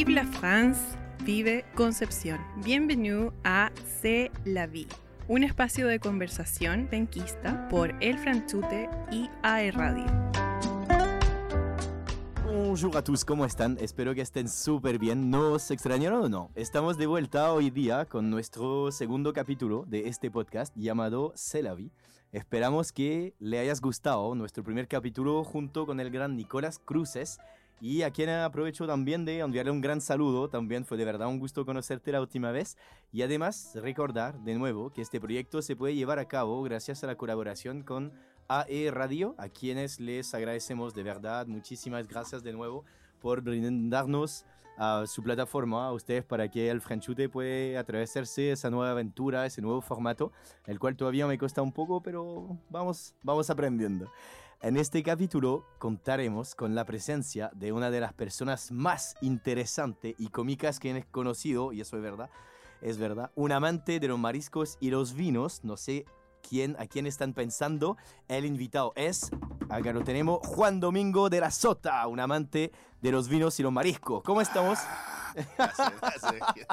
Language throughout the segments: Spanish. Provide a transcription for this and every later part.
Vive la France, vive Concepción. Bienvenue a C'est la vie, un espacio de conversación penquista por El Franchute y AE Radio. Bonjour a tous, ¿cómo están? Espero que estén súper bien. ¿Nos extrañaron o no? Estamos de vuelta hoy día con nuestro segundo capítulo de este podcast llamado C'est la vie. Esperamos que le hayas gustado nuestro primer capítulo junto con el gran Nicolás Cruces y a quien aprovecho también de enviarle un gran saludo. También fue de verdad un gusto conocerte la última vez y además recordar de nuevo que este proyecto se puede llevar a cabo gracias a la colaboración con AE Radio, a quienes les agradecemos de verdad. Muchísimas gracias de nuevo por brindarnos su plataforma a ustedes para que el Franchute puede atravesarse esa nueva aventura, ese nuevo formato, el cual todavía me cuesta un poco, pero vamos, vamos aprendiendo. En este capítulo contaremos con la presencia de una de las personas más interesantes y cómicas que he conocido, y eso es verdad, es verdad, un amante de los mariscos y los vinos, no sé quién, a quién están pensando, el invitado es, acá lo tenemos, Juan Domingo de la Sota, un amante de los vinos y los mariscos. ¿Cómo estamos? Gracias, gracias.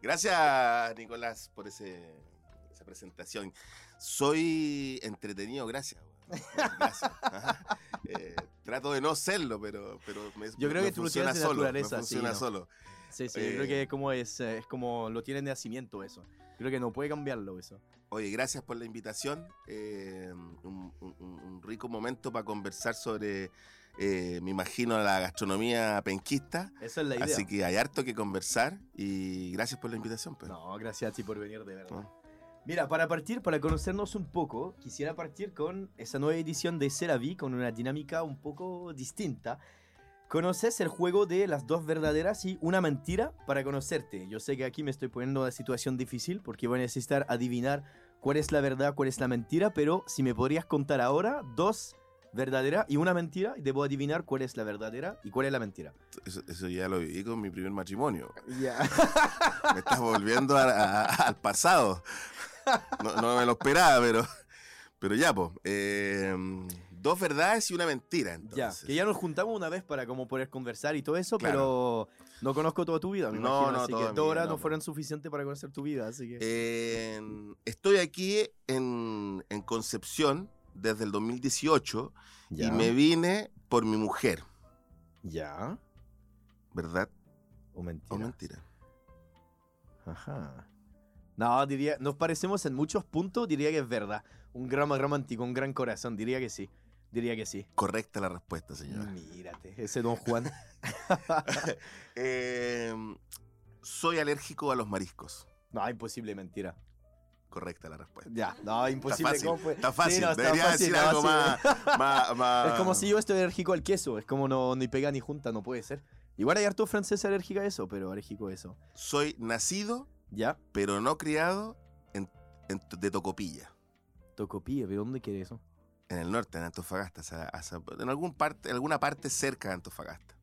Gracias, Nicolás, por esa presentación. Soy entretenido, gracias. Eh, trato de no serlo, pero, pero me, Yo creo me que tú lo funciona de solo. Me sí, funciona ¿no? solo. Sí, sí, Eh, yo creo que es como, es, eh, es como lo tienen de nacimiento eso. Creo que no puede cambiarlo eso. Oye, gracias por la invitación. Eh, un, un- un rico momento para conversar sobre, eh, me imagino, la gastronomía penquista. Esa es la idea. Así que hay harto que conversar y gracias por la invitación. pues. No, gracias a ti por venir, de verdad. No. Mira, para partir, para conocernos un poco, quisiera partir con esa nueva edición de Ceravi con una dinámica un poco distinta. ¿Conoces el juego de las dos verdaderas y una mentira para conocerte? Yo sé que aquí me estoy poniendo en una situación difícil porque voy a necesitar adivinar cuál es la verdad, cuál es la mentira, pero si me podrías contar ahora dos verdaderas y una mentira, y debo adivinar cuál es la verdadera y cuál es la mentira. Eso, eso ya lo viví con mi primer matrimonio. Ya. Me estás volviendo a- a- al pasado. No, no me lo esperaba, pero, pero ya, pues. dos verdades y una mentira. Ya, Entonces. que ya nos juntamos una vez para como poder conversar y todo eso, Claro. pero no conozco toda tu vida, me No, imagino, no, así que dos horas no, no no. fueron suficientes para conocer tu vida, así que... Eh, estoy aquí en, en Concepción desde el 2018 ya, y me vine por mi mujer, ya, ¿verdad? o mentira. ¿O mentira? Ajá. No, diría, nos parecemos en muchos puntos, diría que es verdad. Un gran romántico, un gran corazón, diría que sí. Diría que sí. Correcta la respuesta, señora. Mírate, ese don Juan. Eh, soy alérgico a los mariscos. no, imposible, mentira. Correcta la respuesta. Ya, no, imposible. Está fácil, ¿cómo fue? está fácil. Sí, no, está Debería fácil, decir algo más, más, más- Es como si yo estoy alérgico al queso, es como no ni pega ni junta, no puede ser. Igual hay harto francés alérgico a eso, pero alérgico a eso. Soy nacido, ¿Ya? pero no criado en, en- de Tocopilla, Tocopilla, ¿de dónde quiere eso? en el norte, en Antofagasta, o sea, hacia- en algún parte, alguna parte cerca de Antofagasta.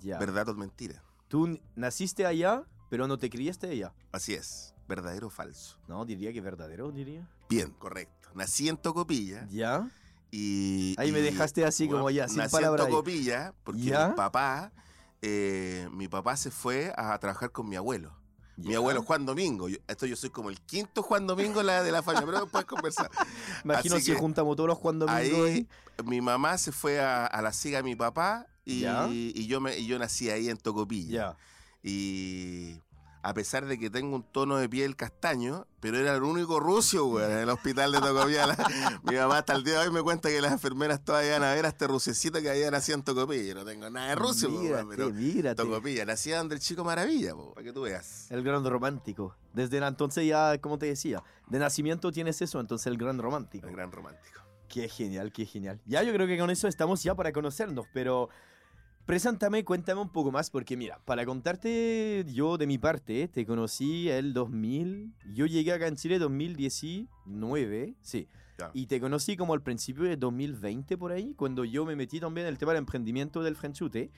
Ya. ¿Verdad o mentira? Tú naciste allá, pero no te criaste allá. Así es. ¿Verdadero o falso? No, diría que verdadero, diría. Bien, correcto. Nací en Tocopilla ¿Ya? y... Ahí me dejaste así como ya, sin nací en Tocopilla porque ¿Ya? mi papá, eh, mi papá se fue a trabajar con mi abuelo. Mi abuelo Juan Domingo. Yo- esto yo soy como el quinto Juan Domingo la, de la familia, pero después conversar. Imagino así si que juntamos todos los Juan Domingo Ahí mi mamá se fue a, a la siga de mi papá y, yo me y yo nací ahí en Tocopilla. Ya. Y a pesar de que tengo un tono de piel castaño, pero era el único ruso, güey, en el hospital de Tocopilla. La- mi mamá hasta el día de hoy me cuenta que las enfermeras todavía van a ver a este rusecito que había nacido en Tocopilla. Yo no tengo nada de ruso, güey, Mírate, pero mírate. Tocopilla, nacía donde el chico maravilla, po, para que tú veas. El gran romántico. Desde entonces ya, como te decía, de nacimiento tienes eso, entonces el gran romántico. El gran romántico. Qué genial, qué genial. Ya yo creo que con eso estamos ya para conocernos, pero preséntame, cuéntame un poco más, porque mira, para contarte yo de mi parte, te conocí el 2000, yo llegué acá en Chile 2019, sí, y te conocí como al principio de 2020 por ahí, cuando yo me metí también en el tema del emprendimiento del Franchute.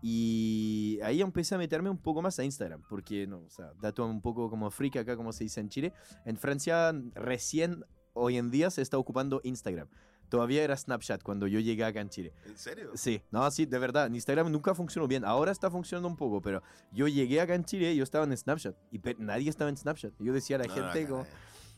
Y ahí empecé a meterme un poco más a Instagram, porque, no, o sea, dato un poco como freak acá, como se dice en Chile. En Francia, recién hoy en día se está ocupando Instagram. Todavía era Snapchat cuando yo llegué acá en Chile. ¿En serio? Sí, no, sí, de verdad. Instagram nunca funcionó bien. Ahora está funcionando un poco, pero yo llegué acá en Chile y yo estaba en Snapchat. Y nadie estaba en Snapchat. Yo decía a la No, gente, como, eh.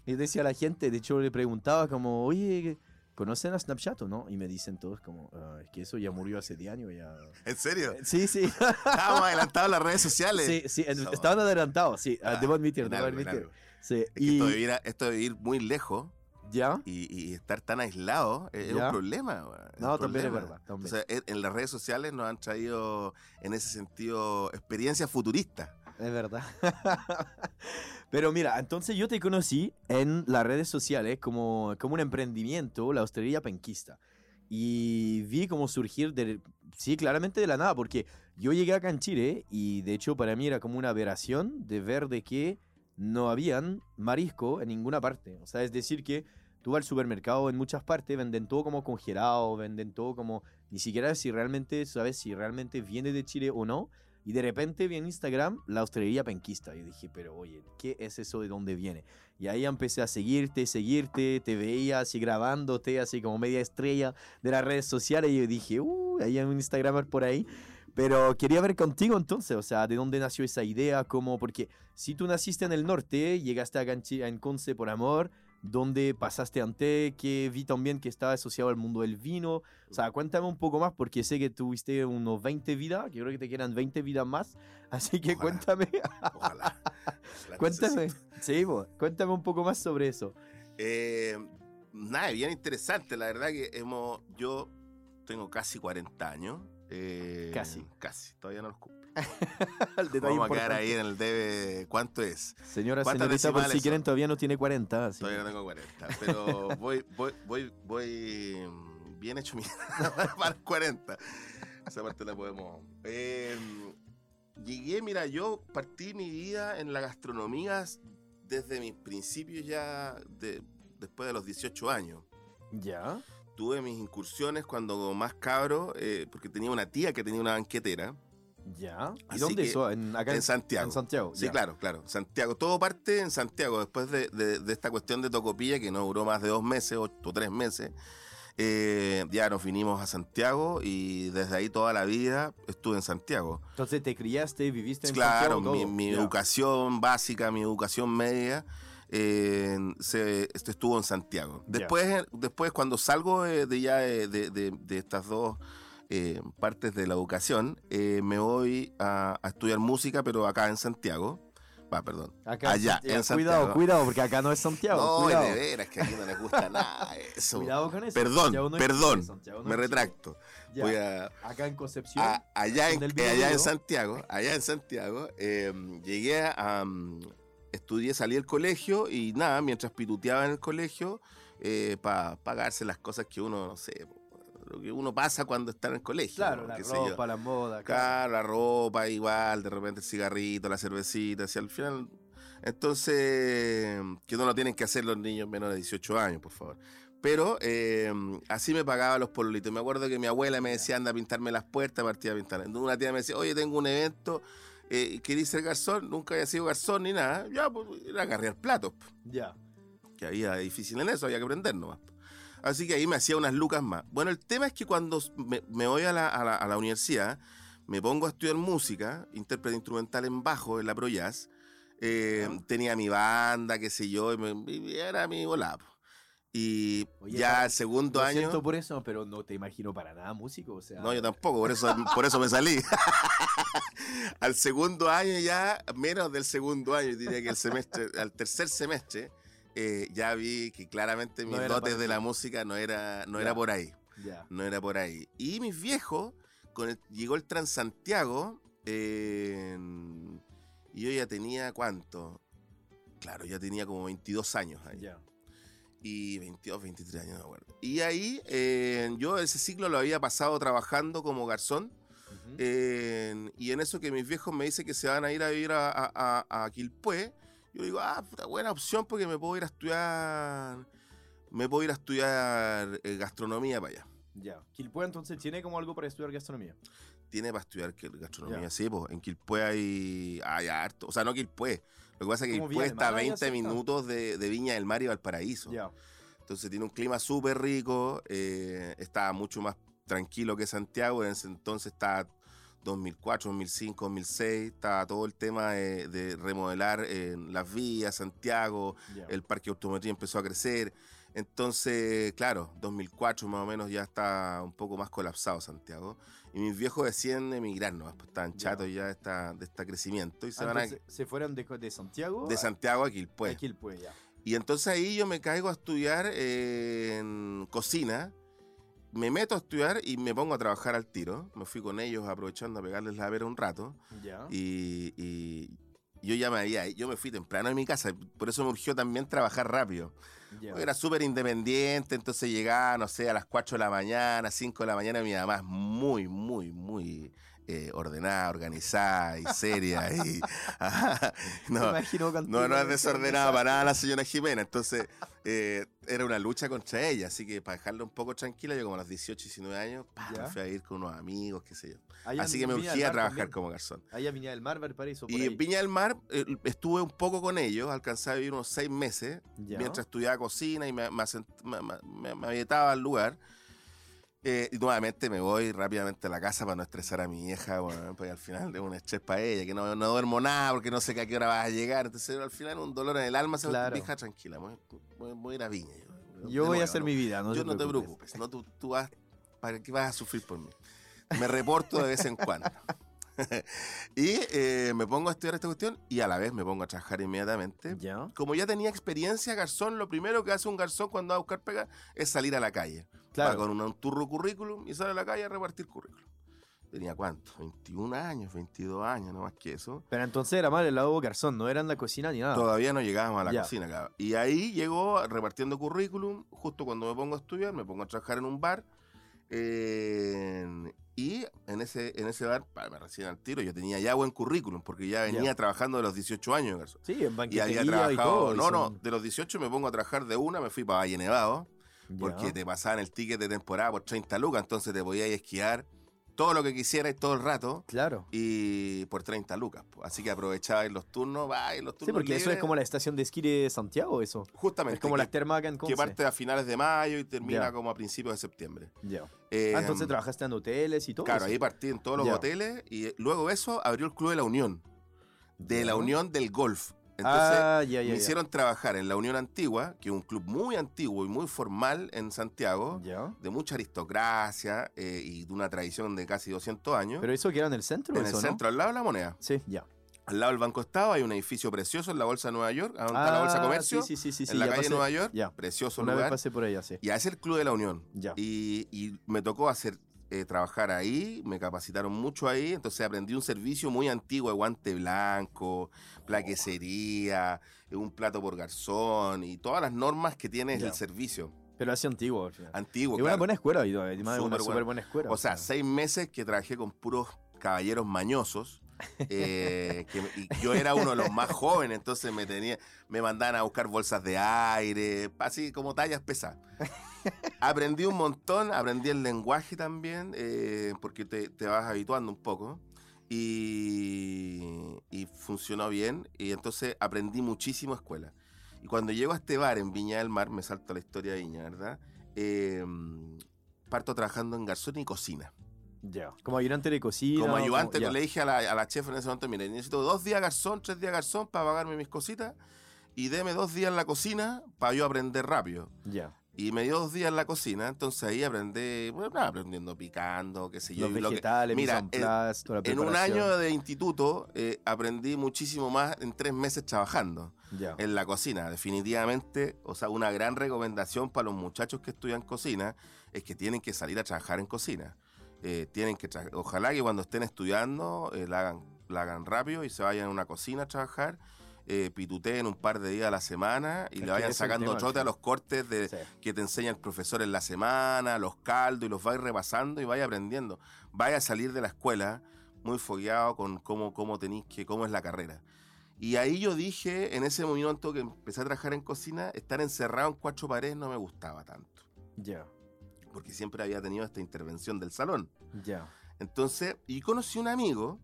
yo decía a la gente, de hecho le preguntaba como, oye, ¿conocen a Snapchat o no? Y me dicen todos como, "Ah, es que eso ya murió hace 10 años. Ya... ¿En serio? Sí, sí. Estábamos adelantados las redes sociales. sí, sí, estaban adelantados, sí. ah, Ah, debo admitir, debo admitir. Sí, Es que y esto, de vivir, esto de vivir muy lejos ya. y, y estar tan aislado es, un problema. es No, un también es verdad, también. Entonces, en las redes sociales nos han traído, en ese sentido, experiencias futuristas. Es verdad. Pero mira, entonces yo te conocí en las redes sociales como, como un emprendimiento, la hostelería penquista. Y vi cómo surgir, de, sí, claramente de la nada, porque yo llegué acá en Chile y de hecho para mí era como una aberración de ver de que no habían marisco en ninguna parte. O sea, es decir que tú vas al supermercado en muchas partes, venden todo como congelado, venden todo como, ni siquiera si realmente, sabes si realmente viene de Chile o no. Y de repente vi en Instagram la hostelería penquista. Y dije, pero oye, ¿qué es eso de dónde viene? Y ahí empecé a seguirte, seguirte, te veía así grabándote, así como media estrella de las redes sociales. Y yo dije, uh, ahí hay un Instagramer por ahí. Pero quería ver contigo entonces, o sea, de dónde nació esa idea, cómo, porque si tú naciste en el norte, llegaste Chi- en Conce por amor, ¿dónde pasaste antes? Que vi también que estaba asociado al mundo del vino. O sea, cuéntame un poco más, porque sé que tuviste unos 20 vidas, que creo que te quedan 20 vidas más. Así que Ojalá. cuéntame, Ojalá. Cuéntame. necesito. Sí, bo, cuéntame un poco más sobre eso. Eh, nada, bien interesante. La verdad que hemos, yo tengo casi 40 años. eh, Casi. Casi, todavía no los cumplo. El detalle Vamos a quedar ahí en el debe. ¿Cuánto es? Señora, ¿Cuántas señorita, por si quieren, todavía no tiene 40. así Todavía no tengo 40, pero voy, voy, voy, voy mm, bien hecho mierda para los 40. Esa parte la podemos. Eh, llegué, mira, yo partí mi vida en la gastronomía desde mis principios ya, de, después de los 18 años. Ya. Tuve mis incursiones cuando más cabro, eh, porque tenía una tía que tenía una banquetera Ya. ¿Y Así dónde eso? En, acá en Santiago. En Santiago. Sí, ya. claro, claro. Santiago. Todo parte en Santiago. Después de, de- de esta cuestión de Tocopilla, que no duró más de dos meses o, o tres meses, eh, ya nos vinimos a Santiago y desde ahí toda la vida estuve en Santiago. Entonces te criaste, viviste en Claro, Santiago. mi, todo. mi educación básica, mi educación media, eh, se, este, estuvo en Santiago. Después, después cuando salgo eh, de ya de- de estas dos eh, partes de la educación, eh, me voy a, a estudiar música, pero acá en Santiago. Va, perdón. Acá allá, Santiago. en Cuidado, Santiago. cuidado, porque acá no es Santiago. No, cuidado. de veras que aquí no les gusta nada eso. Cuidado con eso. Perdón, no perdón, no Me retracto. Ya. Voy a, Acá en Concepción. a- allá, en, eh, allá en. Santiago, allá en Santiago, eh, llegué a, um, estudié, salí del colegio y nada, mientras pituteaba en el colegio, para pagarse las cosas que uno, no sé, lo que uno pasa cuando está en el colegio. claro, ¿no? la ropa, la moda. Claro, la ropa igual, de repente el cigarrito, la cervecita, así al final. Entonces, que no lo tienen que hacer los niños menores de 18 años, por favor. Pero eh, así me pagaba los pololitos. Me acuerdo que mi abuela me decía, anda a pintarme las puertas, partía a pintar. Una tía me decía, oye, tengo un evento, eh, ¿querés ser garzón? Nunca había sido garzón ni nada. Ya, pues, era agarrar platos. Ya. Que había difícil en eso, había que aprender nomás. Así que ahí me hacía unas lucas más. Bueno, el tema es que cuando me, me voy a la, a la- a la universidad, me pongo a estudiar música, intérprete instrumental en bajo, en la Pro Jazz. eh, Ah. Tenía mi banda, qué sé yo, y, me- y era mi volado. Y Oye, ya el segundo Lo año. siento por eso, pero no te imagino para nada músico. O sea, No, yo tampoco, por eso, por eso me salí. al segundo año ya, menos del segundo año, diría que el semestre, al tercer semestre, eh, ya vi que claramente mis No dotes de ti. la música no era, no era por ahí. No era por ahí. Y mis viejos, con el- llegó el Transantiago, eh, y yo ya tenía cuánto. Claro, ya tenía como 22 años ahí Ya. y 22, 23 años, no acuerdo. Y ahí eh, yo ese ciclo lo había pasado trabajando como garzón. Ujú. eh, y en eso que mis viejos me dicen que se van a ir a vivir a, a, a- a Quilpué, yo digo, ah, puta, buena opción porque me puedo ir a estudiar, me puedo ir a estudiar eh, gastronomía para allá. Ya. Quilpue entonces tiene como algo para estudiar gastronomía. Tiene para estudiar gastronomía, Ya. sí, pues en Quilpué hay, hay harto, o sea, no Quilpué. Lo que pasa es que del está a Mar, ahí 20 cerca. minutos de, de Viña del Mar y Valparaíso. Ya. Entonces tiene un clima súper rico, eh, está mucho más tranquilo que Santiago, en ese entonces está 2004, 2005, 2006, estaba todo el tema de, de remodelar eh, las vías, Santiago, el parque automotriz empezó a crecer. Entonces, claro, 2004 más o menos ya está un poco más colapsado Santiago. Y mis viejos deciden emigrar, ¿no? Pues estaban Ya. chatos ya de, esta, de este crecimiento y se van a- se fueron de, de Santiago de Santiago a ya. Y entonces ahí yo me caigo a estudiar eh, en cocina. Me meto a estudiar y me pongo a trabajar al tiro. Me fui con ellos aprovechando a pegarles la vera un rato. Ya. Y, y yo ya me había, yo me fui temprano de mi casa. Por eso me urgió también trabajar rápido. Porque Era súper independiente, entonces llegaba, no sé, a las 4 de la mañana, 5 de la mañana, mi mamá es muy, muy, muy eh, ordenada, organizada y seria. y, Me no, no, no es en desordenada para nada la señora Jimena. Entonces, eh, era una lucha contra ella. Así que para dejarla un poco tranquila, yo como a los 18, 19 años, pa, me fui a ir con unos amigos, qué sé yo. Allá Así que me urgía a trabajar también. como garzón. Allá en Viña del Mar, Valparaíso, Y en Viña del Mar eh, estuve un poco con ellos, alcancé a vivir unos seis meses, Ya. mientras estudiaba cocina y me, me, asent- me, al lugar. Eh, y nuevamente me voy rápidamente a la casa para no estresar a mi vieja, bueno, porque al final es un estrés para ella, que no, no duermo nada porque no sé que a qué hora vas a llegar. Entonces al final un dolor en el alma, se Claro. vieja tranquila, voy, voy- voy a ir a Viña. Yo, voy a hacer no- mi vida, no yo te no te preocupes. preocupes, no, tú, tú vas, ¿para qué vas a sufrir por mí? Me reporto de vez en cuando. y eh, me pongo a estudiar esta cuestión y a la vez me pongo a trabajar inmediatamente. Ya. Como ya tenía experiencia garzón, lo primero que hace un garzón cuando va a buscar pega es salir a la calle. Va Claro. con un, un turro currículum y sale a la calle a repartir currículum. Tenía cuánto? 21 años, 22 años, no más que eso. Pero entonces era mal el lado garzón, no era en la cocina ni nada. Todavía no llegábamos a la Ya. cocina, claro. Y ahí llegó repartiendo currículum, justo cuando me pongo a estudiar, me pongo a trabajar en un bar. eh, y en ese, en ese bar, me reciben al tiro, yo tenía ya buen currículum, porque ya venía trabajando de los 18 años, garzón. Sí, en Y banquetería había y, trabajado, todo. y no, no, son- de los 18 me pongo a trabajar de una, me fui para Valle Nevado, porque te pasaban el ticket de temporada por 30 lucas, entonces te podías esquiar todo lo que quisieras todo el rato Claro. y por 30 lucas. Así que aprovechaba en los turnos, va, los turnos Sí, porque eso es como la estación de esquí de Santiago, eso. Justamente. Es como que, las termas acá en que Conce. parte a finales de mayo y termina como a principios de septiembre. Ya. Eh, Ah, entonces trabajaste en hoteles y todo Claro, eso. ahí partí en todos los hoteles y luego eso abrió el Club de la Unión. De la. Unión del Golf. Entonces ah, ya, ya, me ya. hicieron trabajar en la Unión Antigua, que es un club muy antiguo y muy formal en Santiago, de mucha aristocracia eh, y de una tradición de casi 200 años. Pero eso que era en el centro, en el eso, ¿no? centro, al lado de la moneda. Sí, ya. Al lado del Banco Estado hay un edificio precioso en la Bolsa de Nueva York, a donde está la Bolsa de Ah, Comercio, Sí, sí, sí, sí, en la calle pasé- Nueva York. Precioso Una vez lugar. pasé por allá, sí. Y es el Club de la Unión. Ya. Y, y me tocó hacer eh, trabajar ahí, me capacitaron mucho ahí, entonces aprendí un servicio muy antiguo de guante blanco, plaquecería, eh, un plato por garzón y todas las normas que tiene el servicio Pero así antiguo, al final. antiguo. Una claro. buena escuela, y además es una Súper buena escuela. O sea, seis meses que trabajé con puros caballeros mañosos. eh, que y yo era uno de los más jóvenes, entonces me tenía, me mandaban a buscar bolsas de aire, así como tallas pesadas. Aprendí un montón, aprendí el lenguaje también, eh, porque te, te vas habituando un poco. Y, y funcionó bien. Y entonces aprendí muchísimo escuela. Y cuando llego a este bar en Viña del Mar, me salto la historia de Viña, ¿verdad? Eh, parto trabajando en garzón y cocina. Ya. Como ayudante de cocina. Como ayudante, ya. le dije a la, a la chef en ese momento, mire, necesito dos días garzón, tres días garzón para pagarme mis cositas y deme dos días en la cocina para yo aprender rápido. Ya. Y me dio dos días en la cocina, entonces ahí aprendí, bueno, nada, aprendiendo picando, qué sé yo. Los y lo que- vegetales, mira, en place, toda la en un año de instituto eh, aprendí muchísimo más en tres meses trabajando en la cocina. Definitivamente, o sea, una gran recomendación para los muchachos que estudian cocina es que tienen que salir a trabajar en cocina. Eh, tienen que ojalá que cuando estén estudiando eh, la, hagan, la hagan rápido y se vayan a una cocina a trabajar, eh, pituteen un par de días a la semana y Es le vayan sacando chote a los cortes de, Sí. que te enseña el profesor en la semana, los caldos y los vais repasando y vaya aprendiendo. Vaya a salir de la escuela muy fogueado con cómo, cómo tenéis que, cómo es la carrera. Y ahí yo dije, en ese momento que empecé a trabajar en cocina, estar encerrado en cuatro paredes no me gustaba tanto, Ya. porque siempre había tenido esta intervención del salón. Ya. Entonces, y conocí un amigo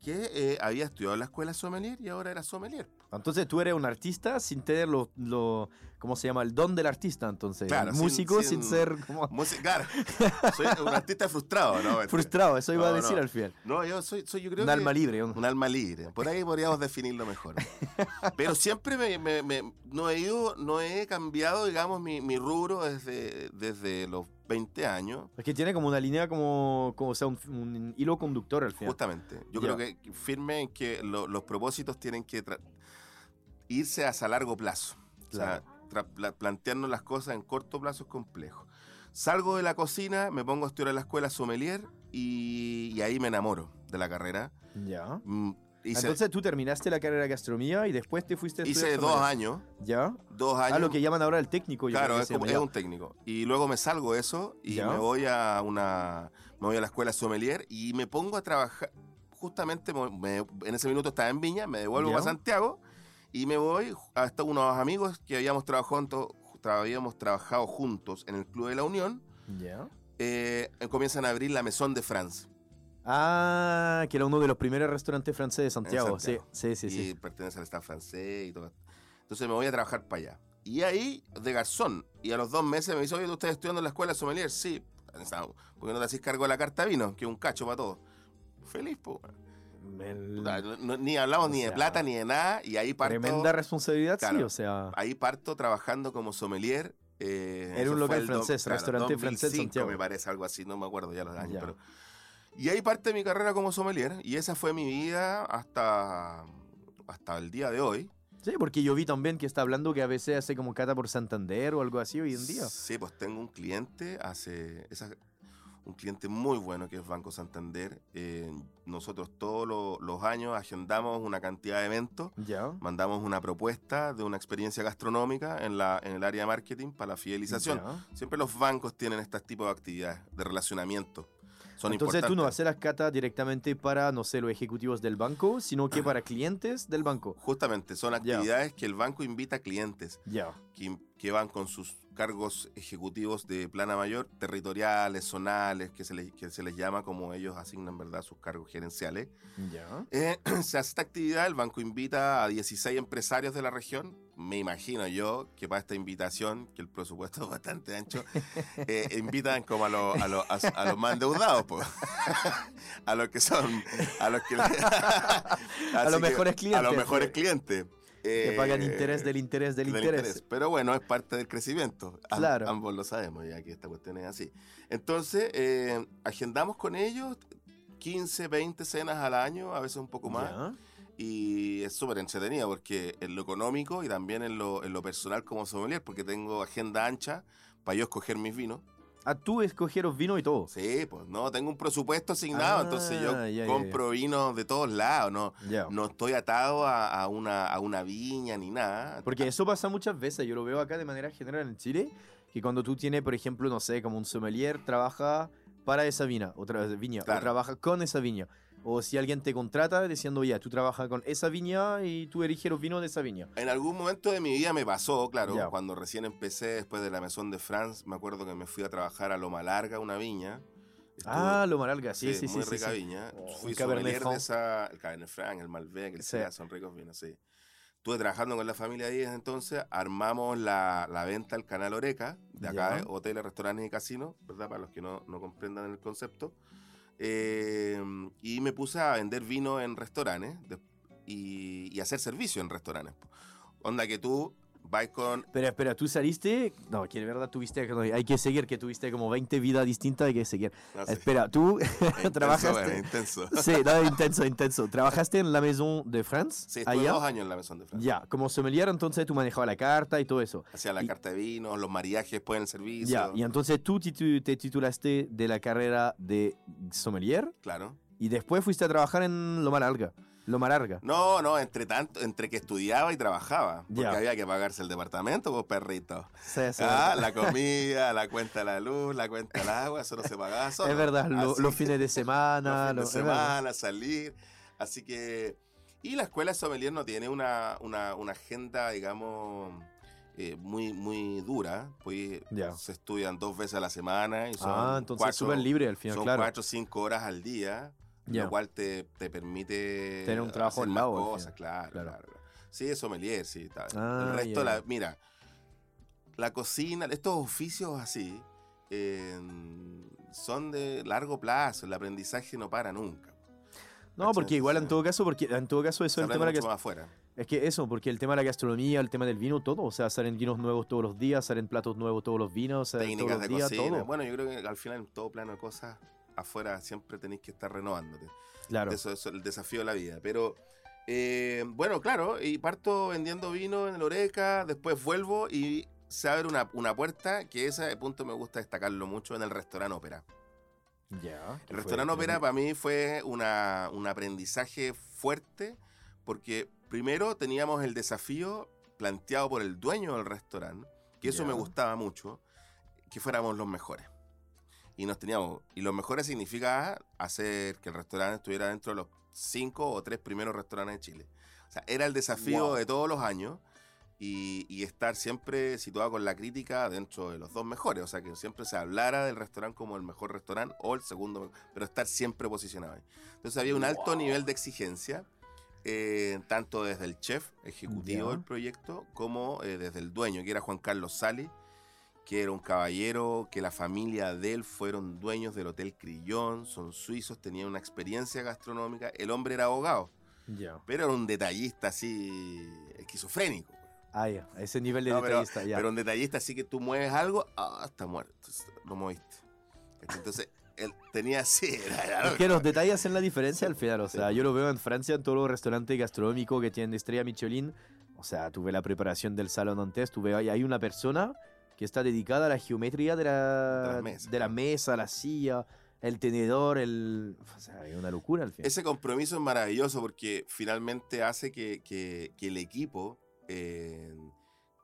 que eh, había estudiado en la escuela sommelier y ahora era sommelier. Entonces tú eres un artista sin tener los, los- ¿cómo se llama? El don del artista, entonces. Claro, sin- músico sin, sin- ser como. Soy un artista frustrado, ¿no? frustrado, eso iba a decir no. al final. No, yo soy, soy yo creo Un que alma libre. un- un alma libre. Por ahí podríamos definirlo mejor. Pero siempre me, me- me- no he ido, no he cambiado, digamos, mi, mi rubro desde, desde los 20 años. Es que tiene como una línea como, como o sea, un, un hilo conductor al final. Justamente. Yo creo que firme en que lo- los propósitos tienen que irse hacia largo plazo. O sea, plantearnos las cosas en corto plazo es complejo. Salgo de la cocina, me pongo a estudiar en la escuela sommelier y, y ahí me enamoro de la carrera. Ya. Mm, Hice, Entonces tú terminaste la carrera de gastronomía y después te fuiste a estudiar hice dos sommelier. años. ¿Ya? Dos años. Ah, lo que llaman ahora el técnico. yo Claro, es, como- es un técnico. Y luego me salgo de eso y Ya. me voy a una me voy a la escuela sommelier y me pongo a trabajar. Justamente me- me- en ese minuto estaba en Viña, me devuelvo Ya. a Santiago y me voy hasta unos amigos que habíamos trabajado, juntos- habíamos trabajado juntos en el Club de la Unión. Ya. eh, comienzan a abrir la Maison de France. Ah, que era uno de los primeros restaurantes franceses de Santiago. Santiago. Sí, sí, sí. y sí. pertenece al staff francés y todo. Entonces me voy a trabajar para allá. Y ahí, de garzón, y a los dos meses me dice, oye, ¿tú estás estudiando en la escuela sommelier? Sí. ¿Por qué no te haces cargo de la carta vino? Que es un cacho para todo. Feliz, po. El- No- ni hablamos ni de sea, plata ni de nada. Y ahí parto, Tremenda responsabilidad, sí, Claro. o sea. ahí parto trabajando como sommelier. eh, Era un local francés, restaurante francés 2005, Santiago. me parece, algo así, no me acuerdo ya los años. Ya. Pero... Y ahí parte mi carrera como sommelier. Y esa fue mi vida hasta, hasta el día de hoy. Sí, porque yo vi también que está hablando que a veces hace como cata por Santander o algo así hoy en día. Sí, pues tengo un cliente, hace esa- un cliente muy bueno que es Banco Santander. Eh, nosotros todos lo- los años agendamos una cantidad de eventos, Ya. mandamos una propuesta de una experiencia gastronómica en, la, en el área de marketing para la fidelización. Siempre los bancos tienen este tipo de actividades de relacionamiento. Son Entonces tú no haces las catas directamente para, no sé, los ejecutivos del banco, sino que para clientes del banco. Justamente, son actividades que el banco invita a clientes. Ya. que, que van con sus cargos ejecutivos de plana mayor, territoriales, zonales, que se les, que se les llama como ellos asignan, ¿verdad?, sus cargos gerenciales. Ya. Eh, se hace esta actividad, el banco invita a 16 empresarios de la región. Me imagino yo que para esta invitación, que el presupuesto es bastante ancho, eh, invitan como a, los a, los- a, a los más endeudados, po. a los que son, a los que... A los Así que- mejores clientes. A los mejores clientes. Que pagan Eh, interés del interés del, interés. Pero bueno, es parte del crecimiento. Am- Claro. ambos lo sabemos, ya que esta cuestión es así. Entonces, eh, agendamos con ellos 15, 20 cenas al año, a veces un poco más. Y es súper entretenido porque en lo económico y también en lo, en lo personal como sommelier, porque tengo agenda ancha para yo escoger mis vinos. Ah, tú escogieron vino y todo. Sí, pues no, tengo un presupuesto asignado, Ah, entonces yo ya, ya, compro vinos de todos lados, no, no estoy atado a, a una, a una viña ni nada. Porque eso pasa muchas veces, yo lo veo acá de manera general en Chile, que cuando tú tienes, por ejemplo, no sé, como un sommelier, trabaja para esa viña, otra viña, Claro. o trabaja con esa viña. O si alguien te contrata diciendo, ya, tú trabajas con esa viña y tú eliges los vinos de esa viña. En algún momento de mi vida me pasó, claro, Ya. cuando recién empecé después de la Maison de France, me acuerdo que me fui a trabajar a Loma Larga, una viña. Estuve- Ah, lo maralga, sí, sí, sí. muy sí, rica sí. viña. Oh, Fui sommelier de esa, el Cabernet Franc, el Malbec, el Sí. Son ricos vinos, sí. Estuve trabajando con la familia ahí desde entonces, armamos la, la venta al canal Oreca, de acá, de hoteles, restaurantes y casinos, ¿verdad? Para los que no, no comprendan el concepto. Eh, y me puse a vender vino en restaurantes y, y hacer servicio en restaurantes. Onda que tú vas con... Espera, espera, tú saliste. No, que de verdad tuviste. no, hay que seguir, que tuviste como 20 vidas distintas, hay que seguir. no sé, Espera, tú intenso, trabajaste. bueno, intenso. Sí, no, intenso, intenso. ¿Trabajaste en la Maison de France? Sí, estuve allá? dos años en la Maison de Francia. Ya, como sommelier, entonces tú manejabas la carta y todo eso. Hacía la Y- carta de vinos, los mariajes después en el servicio. Ya, y entonces tú titu- te titulaste de la carrera de sommelier Claro. y después fuiste a trabajar en Loma Larga. Loma Larga. No, no, entre tanto, entre que estudiaba y trabajaba. Porque había que pagarse el departamento, pues perrito. Sí, sí, Ah, la comida, la cuenta de la luz, la cuenta del agua, eso no se pagaba solo. es verdad, lo- los fines de semana. los fines de lo- verdad. semana, salir. Así que. Y la escuela sommelier no tiene una, una, una agenda, digamos, eh, muy, muy dura. Pues Ya. se estudian dos veces a la semana y son Ah, entonces cuatro, súper libre al final, son claro. cuatro o cinco horas al día. Ya. Lo cual te, te permite Tener un trabajo al más lado, cosas, claro, Claro. claro. Sí, es sommelier, sí. está. Ah, el resto, ya, la, mira, la cocina, estos oficios así, eh, son de largo plazo, el aprendizaje no para nunca. No, ¿Cachai? porque igual en todo caso, porque en todo caso eso es el tema de la más afuera. Es que eso, porque el tema de la gastronomía, el tema del vino, todo, o sea, salen vinos nuevos todos los días, salen platos nuevos todos los vinos, o sea, todos Técnicas los de días, cocina. todo. Bueno, yo creo que al final en todo plano de cosas, afuera siempre tenéis que estar renovándote. claro. Eso es el desafío de la vida. Pero eh, bueno, claro, y parto vendiendo vino en el Oreca, después vuelvo y se abre una, una puerta que ese punto me gusta destacarlo mucho en el restaurante Ópera. Ya. El restaurante Ópera para mí fue una, un aprendizaje fuerte porque primero teníamos el desafío planteado por el dueño del restaurante, que eso me gustaba mucho, que fuéramos los mejores. Y nos teníamos, y los mejores significa hacer que el restaurante estuviera dentro de los cinco o tres primeros restaurantes de Chile. O sea, era el desafío Wow. de todos los años y, y estar siempre situado con la crítica dentro de los dos mejores. O sea, que siempre se hablara del restaurante como el mejor restaurante o el segundo, pero estar siempre posicionado ahí. Entonces había un alto Wow. nivel de exigencia, eh, tanto desde el chef ejecutivo del proyecto como eh, desde el dueño, que era Juan Carlos Sali, que era un caballero, que la familia de él fueron dueños del Hotel Crillón, son suizos, tenían una experiencia gastronómica. El hombre era abogado, pero era un detallista así esquizofrénico. Ah, ya. A ese nivel de No, pero- detallista. Pero un detallista así que tú mueves algo, ah, está muerto, lo moviste. Entonces, él tenía así, era, era- Es que los detalles hacen la diferencia al final. O sea, yo lo veo en Francia, en todos los restaurantes gastronómicos que tienen estrella Michelin. O sea, tuve la preparación del salón antes, tuve ahí hay una persona que está dedicada a la geometría de la, De la mesa, la silla, el tenedor, el... O sea, es una locura al final. Ese compromiso es maravilloso porque finalmente hace que, que- que el equipo eh,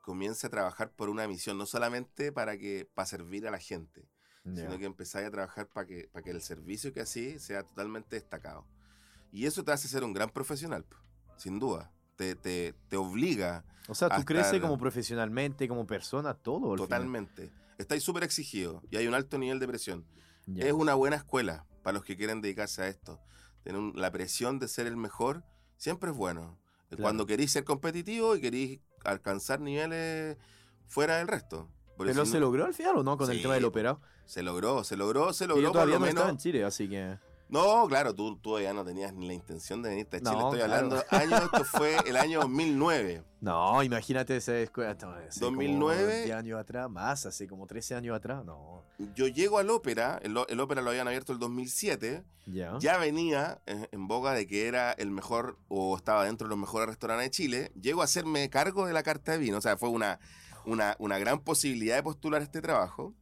comience a trabajar por una misión, no solamente para que para servir a la gente, sino que empezáis a trabajar para que, para que el servicio que así sea totalmente destacado. Y eso te hace ser un gran profesional, sin duda. Te, te, te obliga O sea, tú creces como profesionalmente, como persona, todo. al final. totalmente. Estáis súper exigidos y hay un alto nivel de presión. Ya. Es una buena escuela para los que quieren dedicarse a esto. Tener un- la presión de ser el mejor siempre es bueno. Claro. Cuando queréis ser competitivo y queréis alcanzar niveles fuera del resto. Porque Pero si se no- logró al final o no con el tema del operado. se logró, se logró, se logró yo por todavía lo no menos. estaba en Chile, así que... No, claro, tú, tú ya no tenías ni la intención de venirte a Chile. No, Estoy claro. hablando años, esto fue el año 2009. No, imagínate ese escuela. no, hace como 2009. 10 años atrás, más, hace como 13 años atrás, no. Yo llego al ópera, el, el ópera lo habían abierto el 2007. Ya. ya venía eh, en boga de que era el mejor o estaba dentro de los mejores restaurantes de Chile, llego a hacerme cargo de la carta de vino. O sea, fue una, una, una gran posibilidad de postular este trabajo.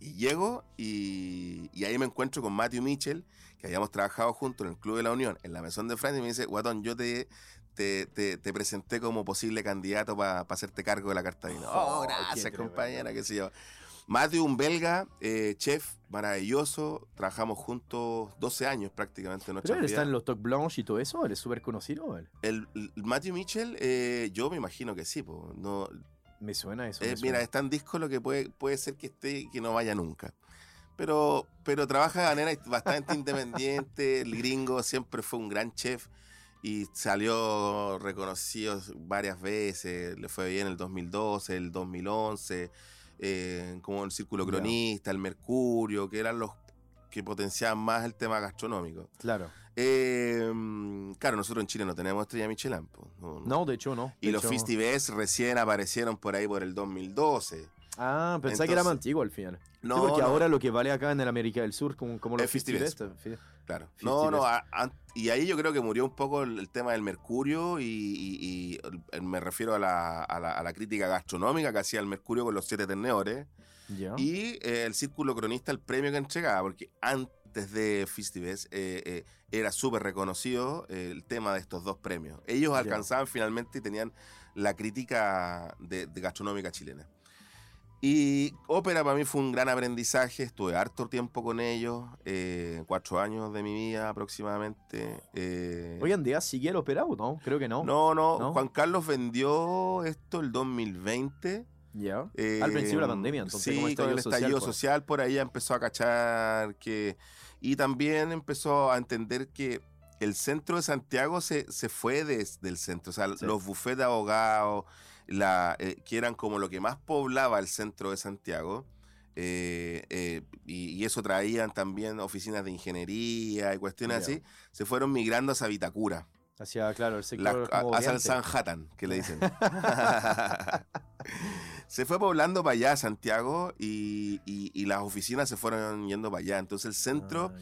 Y llego y, y ahí me encuentro con Matthew Mitchell, que habíamos trabajado juntos en el Club de la Unión, en la Mesón de Francia, y me dice, Guatón, yo te, te, te- te presenté como posible candidato para hacerte cargo de la carta de vino. Oh, Oh, gracias, compañera, qué sé yo. Matthew, un belga, eh, chef maravilloso, trabajamos juntos 12 años prácticamente en Pero él está en los Talk Blanche y todo eso, él es súper conocido. El, el Matthew Mitchell, eh, yo me imagino que sí, po. no, Me suena eso. eh, me mira, suena. es tan disco lo que puede, puede ser que esté y que no vaya nunca. Pero, pero trabaja de manera bastante independiente. El gringo siempre fue un gran chef y salió reconocido varias veces. Le fue bien el 2012, el 2011, eh, como el Círculo. Cronista, el Mercurio, que eran los que potenciaban más el tema gastronómico. Claro. Eh, claro, nosotros en Chile no tenemos estrella Michelin. no- no. No, de hecho no. Y los hecho- recién aparecieron por ahí por el 2012. Ah, pensé que era más Entonces- antiguo al final. No, sí, porque no, ahora lo que vale acá en el América del Sur, como, como los Es festivales, claro. No, no, a- y ahí yo creo que murió un poco el, el tema del Mercurio y, y- y el- me refiero a la, a la- crítica gastronómica que hacía el Mercurio con los siete tenedores y eh, el Círculo Cronista el premio que entregaba, porque antes de Festivals eh, eh, era súper reconocido eh, el tema de estos dos premios. Ellos Ya. alcanzaban finalmente y tenían la crítica de, de gastronómica chilena. Y ópera para mí fue un gran aprendizaje, estuve harto tiempo con ellos, eh, cuatro años de mi vida aproximadamente. eh, Hoy en día sigue el operado, ¿no? Creo que no. no, no, ¿No? Juan Carlos vendió esto el 2020. Ya. Eh, Al principio de la pandemia, entonces, Sí, con el social, estallido pues. social, por ahí ya empezó a cachar que... Y también empezó a entender que el centro de Santiago se, se fue des- del centro. O sea, Sí. los bufetes de abogados, la, eh, que eran como lo que más poblaba el centro de Santiago. eh, eh, y, y eso traían también oficinas de ingeniería y cuestiones así, se fueron migrando hacia Vitacura, Hacia, claro, el la- sector a- como hacia el. Sanhattan, que le dicen. se fue poblando para allá Santiago y, y- y las oficinas se fueron yendo para allá. Entonces el centro Ah,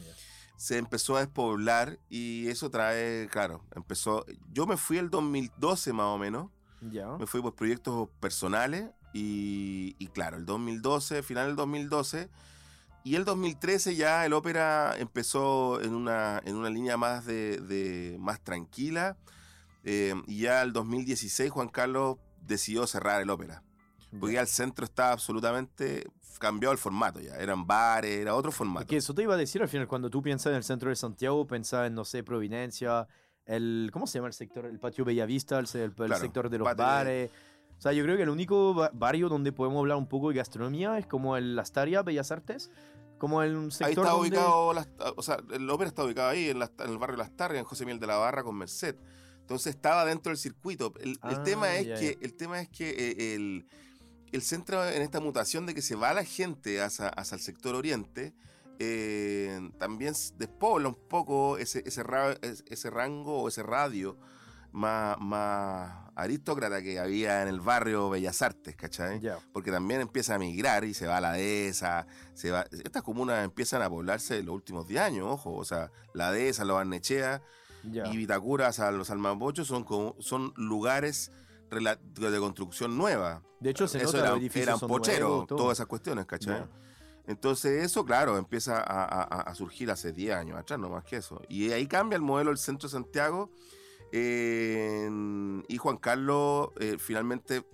se empezó a despoblar y eso trae, claro, empezó. Yo me fui el 2012 más o menos, Ya. me fui por proyectos personales y, y claro, el 2012, final del 2012. Y el 2013 ya el ópera empezó en una, en una línea más de, de- más tranquila. eh, y ya el 2016 Juan Carlos decidió cerrar el ópera. Porque ya el centro estaba absolutamente cambiado el formato ya. Eran bares, era otro formato. Que eso te iba a decir al final, cuando tú piensas en el centro de Santiago, pensás en, no sé, Providencia, el, ¿cómo se llama el sector? El patio Bellavista, el, el- el Claro, sector de los patio- bares. O sea, yo creo que el único ba- barrio donde podemos hablar un poco de gastronomía es como el Astaria, Bellas Artes, como el un sector Ahí está donde- ubicado, las- o sea, el ópera está ubicado ahí, en, la- en el barrio Las Tarrias, en José Miel de la Barra con Merced. Entonces estaba dentro del circuito. El, el Ah, tema es ya, que, el tema es que eh, el, el centro en esta mutación de que se va la gente hacia, hacia el sector oriente, eh, también despobla un poco ese, ese, ra- es- ese rango o ese radio más, más aristócrata que había en el barrio Bellas Artes, ¿cachai? Porque también empieza a migrar y se va a la dehesa, se va, estas comunas empiezan a poblarse en los últimos 10 años, ojo, o sea, la dehesa, los Barnechea ya. y Vitacura, o sea, los Almapochos son, como- son lugares de construcción nueva. De hecho, se Eso nota, eran, eran pocheros, nuevos, todo. todas esas cuestiones, ¿cachai? Entonces eso, claro, empieza a, a- a- a surgir hace 10 años atrás, no más que eso. Y ahí cambia el modelo del centro de Santiago eh, y Juan Carlos eh, finalmente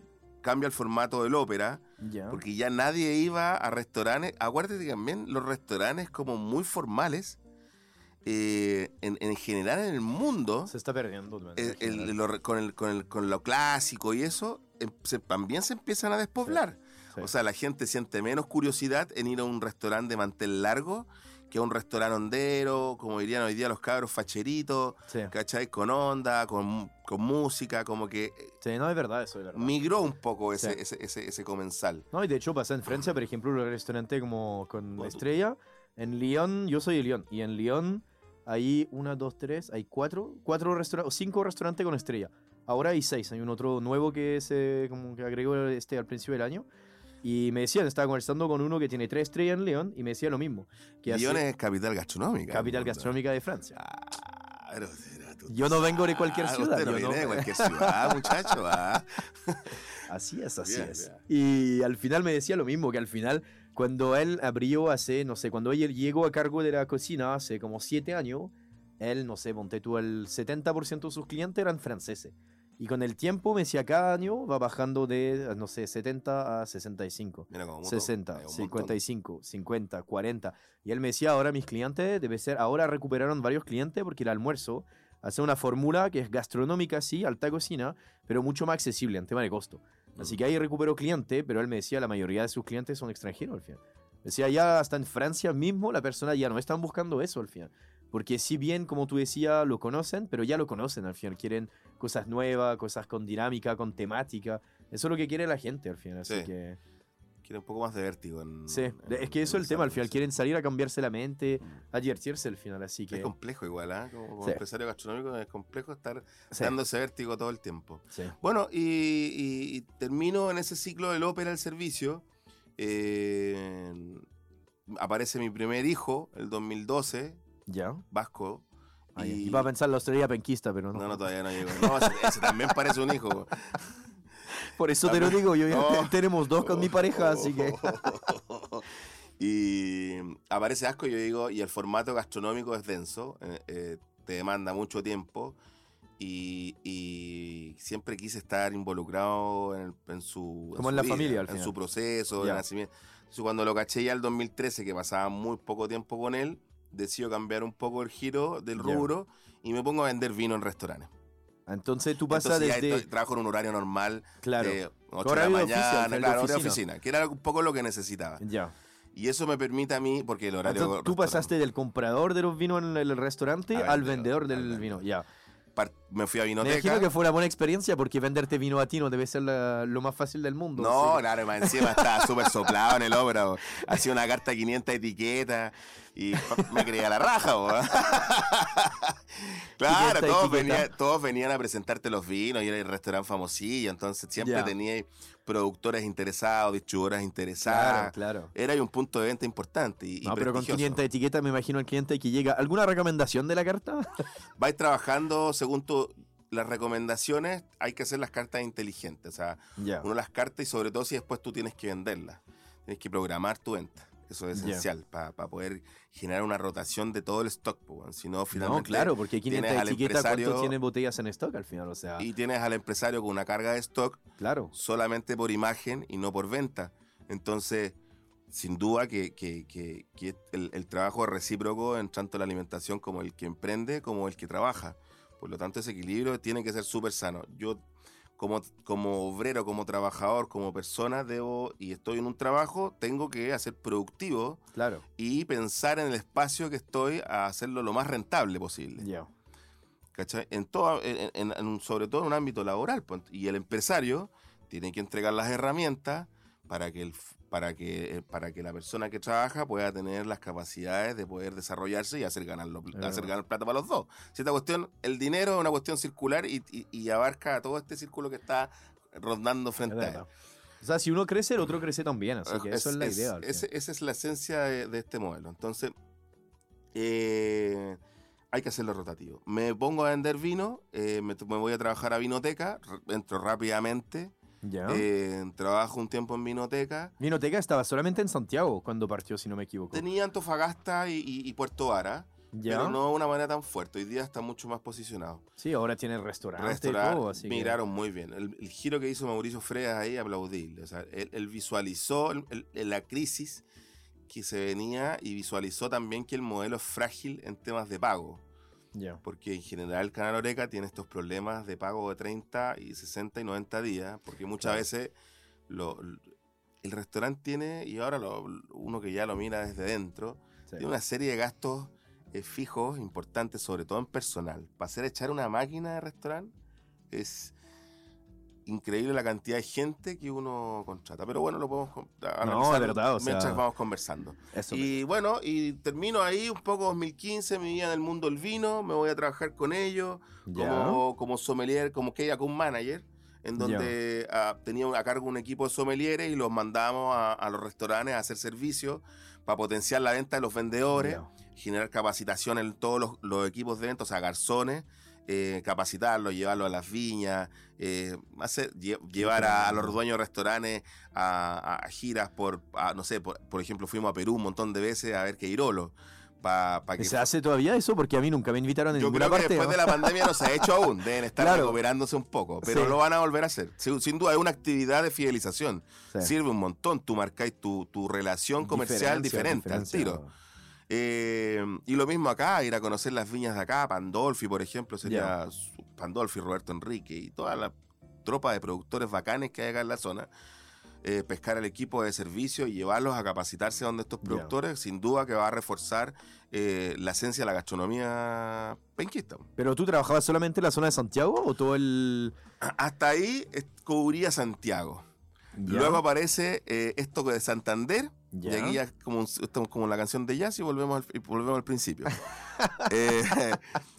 cambia el formato del ópera Ya. porque ya nadie iba a restaurantes. Acuérdate que también los restaurantes como muy formales, eh, en, en general en el mundo, Se está perdiendo. eh, el- general. lo con, el- con el- con lo clásico y eso, em- se- también se empiezan a despoblar. Sí. O sea, la gente siente menos curiosidad en ir a un restaurante de mantel largo que a un restaurante hondero, como dirían hoy día los cabros facheritos, Sí. ¿cachai? Con onda, con, con música, como que eh, Sí, no es verdad eso, es verdad. migró un poco ese, Sí. ese, ese, ese comensal. No, y de hecho pasa en Francia, por ejemplo, un restaurante como con estrella. En Lyon, yo soy de Lyon, y en Lyon hay una, dos, tres, hay cuatro, cuatro restaurantes, cinco restaurantes con estrella. Ahora hay seis, hay un otro nuevo que se como que agregó este al principio del año. Y me decían, estaba conversando con uno que tiene tres estrellas en Lyon, y me decía lo mismo. Que hace es capital gastronómica. capital gastronómica de Francia. Claro, Yo no vengo de cualquier sabes, ciudad, Usted no viene no- de cualquier ciudad, muchacho. ah. Así es, así Bien, es. bien. Y al final me decía lo mismo, que al final, cuando él abrió hace, no sé, cuando él llegó a cargo de la cocina hace como siete años, él, no sé, ponte tú, el 70% de sus clientes eran franceses. Y con el tiempo, me decía, cada año va bajando de, no sé, 70 a 65. Mira como 60, es un 55, 50, 40. Y él me decía, ahora mis clientes, debe ser, ahora recuperaron varios clientes porque el almuerzo hace una fórmula que es gastronómica, sí, alta cocina, pero mucho más accesible en tema de costo. Así que ahí recuperó cliente, pero él me decía, la mayoría de sus clientes son extranjeros al final. Decía, ya hasta en Francia mismo la persona ya no están buscando eso al final. Porque si bien, como tú decías, lo conocen, pero ya lo conocen al final. Quieren cosas nuevas, cosas con dinámica, con temática. Eso es lo que quiere la gente al final. Así Sí. que... Quiere un poco más de vértigo. En, Sí, en- es que eso es el tema, al final quieren salir a cambiarse la mente, Mm. a divertirse al final, así que... Es complejo igual, ¿ah? Como, como Sí. empresario gastronómico es complejo estar sí, dando ese vértigo todo el tiempo. sí. Bueno, y, y- y termino en ese ciclo del ópera al servicio. eh, aparece mi primer hijo, el 2012, Ya. vasco. Ya. y- Iba a pensar la austeridad penquista, pero no. No, no, todavía no llegó. No, ese, ese también parece un hijo. Por eso te lo digo, yo ya No. tenemos dos con mi pareja, así que... y aparece Asco y yo digo, y el formato gastronómico es denso, eh, eh, te demanda mucho tiempo y, y siempre quise estar involucrado en, el- en su... Como su en la vida, familia, al En final. su proceso de Ya. nacimiento. Entonces, cuando lo caché ya el 2013, que pasaba muy poco tiempo con él, decido cambiar un poco el giro del rubro y me pongo a vender vino en restaurantes. Entonces tú pasas Entonces desde... estoy- trabajo en un horario normal Claro, de 8 de la al mañana, de claro, de oficina. oficina, que era un poco lo que necesitaba. ya. Y eso me permite a mí, porque el horario... Entonces, tú pasaste del comprador de los vinos en el restauante A al vendedor, vendedor del al vino, ya. Me fui a Me Vinoteca. imagino que fue una buena experiencia porque venderte vino a ti no debe ser la- lo más fácil del mundo. No, claro, más encima estaba súper soplado en el obra. bo. Hacía una carta de 500 etiquetas y me creía la raja. bo. claro, 500 todos venían, todos venían a presentarte los vinos y era el restaurante famosillo. Entonces siempre Ya. tenía productores interesados, distribuidoras Claro, interesadas. claro. Era ahí un punto de venta importante y, y No, pero con prestigioso. 500 etiquetas me imagino al cliente que llega. ¿Alguna recomendación de la carta? vais trabajando según tu, las recomendaciones, hay que hacer las cartas inteligentes. O sea, Ya. uno las cartas y sobre todo si después tú tienes que venderlas. Tienes que programar tu venta. Eso es esencial para poder generar una rotación de todo el stock. Si no, finalmente. No, claro, porque 500 tienes al etiquetas, ¿cuánto empresario- tienen botellas en stock al final? O sea, Y tienes al empresario con una carga de stock claro. solamente por imagen y no por venta. Entonces, sin duda que, que- que- que el, el trabajo es recíproco en tanto la alimentación como el que emprende como el que trabaja. Por lo tanto, ese equilibrio tiene que ser súper sano. Yo, como, como obrero, como trabajador, como persona, debo, y estoy en un trabajo, tengo que hacer productivo Claro. y pensar en el espacio que estoy a hacerlo lo más rentable posible. Ya. ¿cachai? En todo, en- en- en un- sobre todo en un ámbito laboral. pues, Y el empresario tiene que entregar las herramientas para que, el, para, que, para que la persona que trabaja pueda tener las capacidades de poder desarrollarse y hacer ganar, lo- hacer ganar plata para los dos. Si esta cuestión, el dinero es una cuestión circular y, y- y abarca todo este círculo que está rondando Es frente a él. O sea, si uno crece, el otro crece también. Así que eso es, la idea. esa es la esencia de, de este modelo. Entonces, eh, hay que hacerlo rotativo. Me pongo a vender vino, eh, me, me voy a trabajar a vinoteca, entro rápidamente, Ya. eh, trabajo un tiempo en vinoteca. Vinoteca estaba solamente en Santiago cuando partió, si no me equivoco. Tenía Antofagasta y, y- y Puerto Vara, Ya. pero no de una manera tan fuerte. Hoy día está mucho más posicionado. Sí, ahora tiene restaurante y Restaurar, todo, así que- migraron muy bien. El, el giro que hizo Mauricio Freas ahí, aplaudible. O sea, él, él visualizó el- el- la crisis que se venía y visualizó también que el modelo es frágil en temas de pago. Ya. Porque en general el Canal Oreca tiene estos problemas de pago de 30 y 60 y 90 días, porque muchas Claro. veces lo- el restaurante tiene, y ahora lo- uno que ya lo mira desde dentro, sí. tiene una serie de gastos eh, fijos importantes, sobre todo en personal. Para hacer echar una máquina de restaurante es increíble la cantidad de gente que uno contrata. Pero bueno, lo podemos analizar de verdad, o sea, mientras vamos conversando. Eso Y bueno, y termino ahí un poco 2015, mi vida en el mundo del vino, me voy a trabajar con ellos como, como sommelier, como que un manager, en donde ah, tenía a cargo un equipo de sommeliers y los mandamos a, a los restaurantes a hacer servicios para potenciar la venta de los vendedores, generar capacitación en todos los, los equipos de venta, o sea, garzones, eh, capacitarlos, llevarlos a las viñas, eh, hacer, lle- llevar a, a los dueños de restaurantes a, a giras por, a, no sé, por, por ejemplo, fuimos a Perú un montón de veces a ver que Irolo. Pa, pa que ¿Se hace todavía eso? Porque a mí nunca me invitaron en yo ninguna creo que parte. después ¿no? de la pandemia no se ha hecho aún. Deben estar Claro. recuperándose un poco. Pero Sí. lo van a volver a hacer. Sin, sin duda, es una actividad de fidelización. Sí. Sirve un montón. Tú marcáis tu, tu relación comercial Diferencia, diferente al tiro. Eh, y lo mismo acá, ir a conocer las viñas de acá. Pandolfi, por ejemplo, sería Pandolfi, Roberto Enrique y toda la tropa de productores bacanes que hay acá en la zona. eh, pescar al equipo de servicio y llevarlos a capacitarse donde estos productores, sin duda que va a reforzar eh, la esencia de la gastronomía penquista. ¿Pero tú trabajabas solamente en la zona de Santiago o todo el...? Hasta ahí eh, cubría Santiago. Luego aparece eh, esto de Santander. Y Ya. aquí ya como, un- estamos como la canción de jazz y volvemos al, y volvemos al principio. Eh,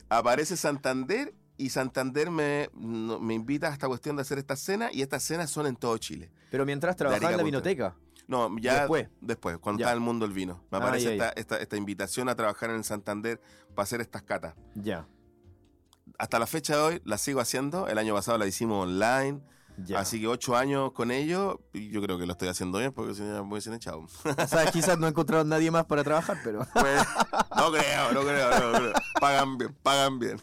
aparece Santander y Santander me, me invita a esta cuestión de hacer esta cena y estas cenas son en todo Chile. Pero mientras trabajaba en la vinoteca. No, ya Después. después, cuando Ya. está el mundo del vino. Me Ah, aparece ya, esta, esta- esta invitación a trabajar en Santander para hacer estas catas. Ya. Hasta la fecha de hoy la sigo haciendo. El año pasado la hicimos online. Ya. Así que ocho años con ellos, yo creo que lo estoy haciendo bien porque si no me hubiesen echado. O sea, quizás no encontraron nadie más para trabajar, pero... Pues, no creo, no creo, no creo. Pagan bien, pagan bien.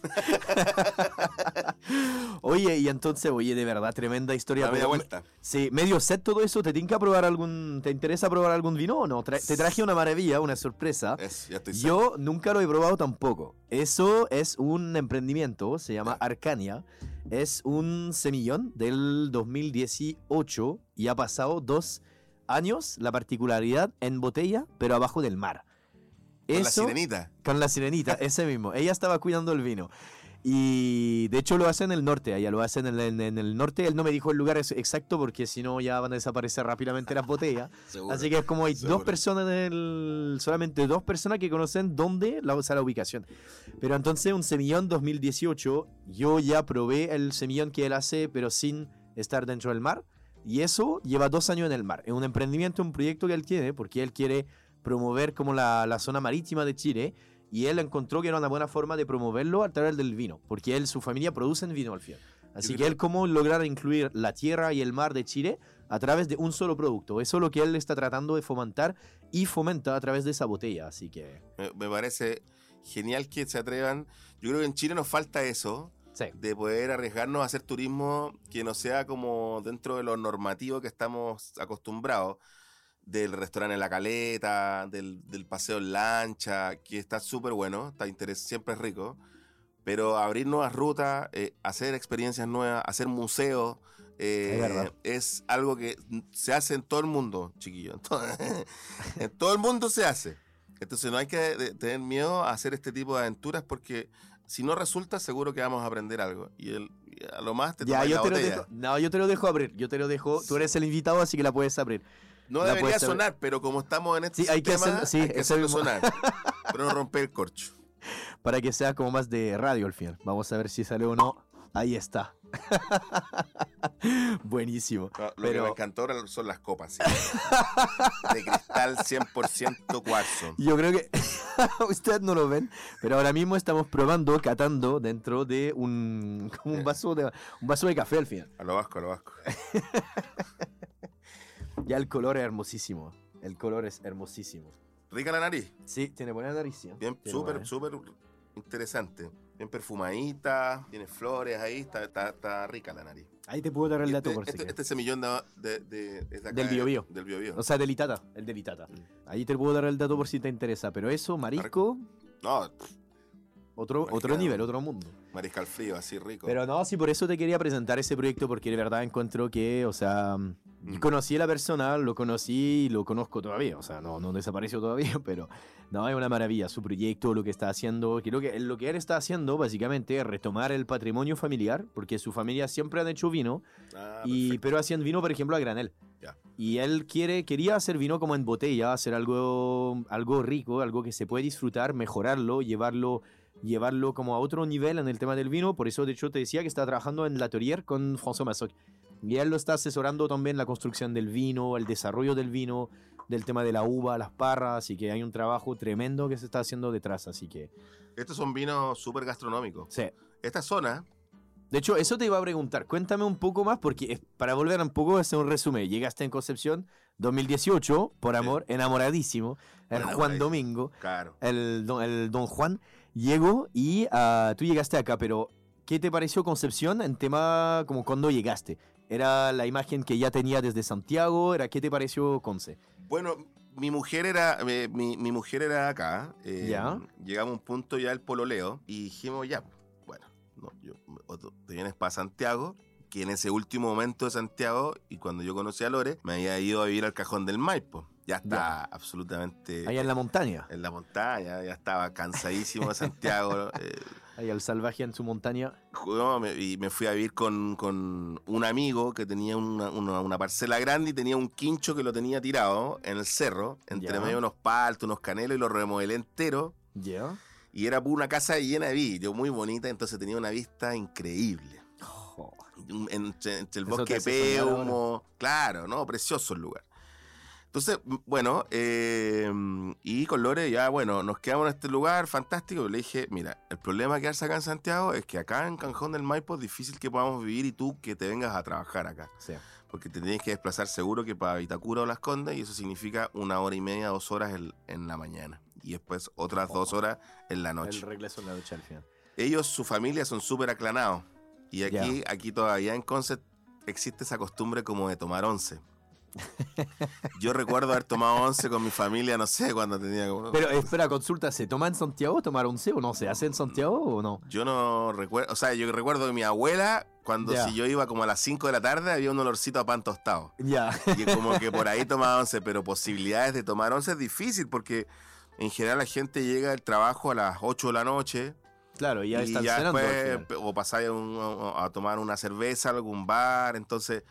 Oye, y entonces, oye, de verdad, tremenda historia. La media vuelta. Sí, medio set todo eso. ¿Te tinca probar algún... ¿Te interesa probar algún vino o no? Tra- te traje una maravilla, una sorpresa. Es, ya estoy Yo nunca lo he probado tampoco. Eso es un emprendimiento, se llama Arcania. Es un semillón del 2018 y ha pasado dos años, la particularidad en botella, pero abajo del mar. Con la Eso, sirenita. con la sirenita, ese mismo. Ella estaba cuidando el vino. Y de hecho lo hacen en el norte, allá lo hacen en, el- en el norte. Él no me dijo el lugar ex- exacto porque si no ya van a desaparecer rápidamente las botellas. Seguro. Así que es como hay dos Seguro. personas en el, solamente dos personas que conocen dónde la, o sea, la ubicación. Pero entonces un semillón 2018, yo ya probé el semillón que él hace, pero sin estar dentro del mar. Y eso lleva dos años en el mar. Es un emprendimiento, un proyecto que él tiene, porque él quiere promover como la, la zona marítima de Chile. Y él encontró que era una buena forma de promoverlo a través del vino, porque él, su familia producen vino al final. Así que él cómo lograr incluir la tierra y el mar de Chile a través de un solo producto. Eso es lo que él está tratando de fomentar y fomenta a través de esa botella. Así que Me, me parece genial que se atrevan. Yo creo que en Chile nos falta eso, sí. de poder arriesgarnos a hacer turismo que no sea como dentro de lo normativo que estamos acostumbrados. Del restaurante en la caleta, del, del paseo en lancha, que está súper bueno, está interes siempre es rico. Pero abrir nuevas rutas, eh, hacer experiencias nuevas, hacer museos, eh, Es algo que se hace en todo el mundo, chiquillo. En todo, en todo el mundo se hace. Entonces no hay que de- tener miedo a hacer este tipo de aventuras porque si no resulta, seguro que vamos a aprender algo. Y, el, y a lo más te Ya, yo la te lo dejo. No, yo te lo dejo abrir. Yo te lo dejo. Tú eres el invitado, así que la puedes abrir. No la debería sonar, pero como estamos en este Sí, hay que sistema, hacerlo- sí, hay que hacerlo mismo. sonar. pero no romper el corcho. Para que sea como más de radio al final. Vamos a ver si sale o no. Ahí está. Buenísimo. No, lo que Pero- me encantó ahora son las copas. sí. De cristal 100% cuarzo. Yo creo que ustedes no lo ven, pero ahora mismo estamos probando, catando dentro de un, como un vaso de un vaso de café al final. A lo vasco, a lo vasco. Ya el color es hermosísimo. El color es hermosísimo. Rica la nariz. Sí, tiene buena nariz. ¿sí? Bien, súper, súper interesante. Bien perfumadita, tiene flores ahí, está, está, está rica la nariz. Ahí te puedo dar el Y dato este, por si este, este semillón de, de, de- de Del de- Biobío. Del Biobío. O sea, del Itata, el del Itata. Mm. Ahí te puedo dar el dato por si te interesa, pero eso, marisco, No, otro, otro nivel, otro mundo. mariscal frío, así rico. Pero no, sí, por eso te quería presentar ese proyecto, porque de verdad encuentro que, o sea, Mm. conocí a la persona, lo conocí y lo conozco todavía, o sea, no, no desapareció todavía, pero no, es una maravilla su proyecto, lo que está haciendo. Creo que lo que él está haciendo, básicamente, es retomar el patrimonio familiar, porque su familia siempre han hecho vino, Ah, y, pero hacían vino, por ejemplo, a granel. Ya. Y él quiere, quería hacer vino como en botella, hacer algo, algo rico, algo que se puede disfrutar, mejorarlo, llevarlo, llevarlo como a otro nivel en el tema del vino. Por eso, de hecho, te decía que está trabajando en la Torier con François Massoc. Y él lo está asesorando también la construcción del vino, el desarrollo del vino, del tema de la uva, las parras, y que hay un trabajo tremendo que se está haciendo detrás. Así que, Estos son vinos súper gastronómicos. sí. Esta zona, De hecho, eso te iba a preguntar. Cuéntame un poco más, porque es- para volver un poco a hacer un resumen. Llegaste en Concepción 2018, por Sí. amor, enamoradísimo. El Juan. Domingo, claro. el don, el don Juan, llegó y ah, tú llegaste acá, pero ¿qué te pareció Concepción en tema como cuando llegaste? ¿Era la imagen que ya tenía desde Santiago? ¿Era qué te pareció Conce? Bueno, mi mujer era, eh, mi, mi mujer era acá. eh, Ya. Llegamos a un punto ya el pololeo y dijimos ya, bueno, no, yo, o tú te vienes para Santiago, que en ese último momento de Santiago y cuando yo conocí a Lore, me había ido a vivir al cajón del Maipo. Ya está absolutamente Allá en la montaña, en la montaña, ya estaba cansadísimo de Santiago. eh, ahí al salvaje en su montaña. no, me- y me fui a vivir con, con un amigo que tenía una, una- una parcela grande y tenía un quincho que lo tenía tirado en el cerro, entre Ya. medio de unos paltos, unos canelos, y lo remodelé entero. ¿Ya? Y era una casa llena de vidrio, muy bonita, entonces tenía una vista increíble. Un- Entre, entre el Eso bosque soñar Peumo, claro, ¿no? Precioso el lugar. Entonces, bueno, eh, y con Lore ya, bueno, nos quedamos en este lugar fantástico. Le dije, mira, el problema de quedarse acá en Santiago es que acá en Canjón del Maipo es difícil que podamos vivir y tú que te vengas a trabajar acá. Sí. Porque te tienes que desplazar seguro que para Vitacura o Las Condes y eso significa una hora y media, dos horas en, en la mañana. Y después otras dos horas en la noche El regreso en la noche al final. ellos, su familia, son súper aclanados. Y aquí, aquí todavía en Concept existe esa costumbre como de tomar once. Yo recuerdo haber tomado once con mi familia, no sé, cuando tenía como... Pero espera, consulta, ¿se toma en Santiago tomar once o no? ¿Se hace en Santiago o no? Yo no recuerdo, o sea, yo recuerdo que mi abuela, cuando si yo iba como a las 5 de la tarde, había un olorcito a pan tostado. Ya. Y como que por ahí tomaba once, pero posibilidades de tomar once es difícil porque en general la gente llega del trabajo a las 8 de la noche Claro, ya y están ya cenando al después, o pasáis a, a- tomar una cerveza algún bar, entonces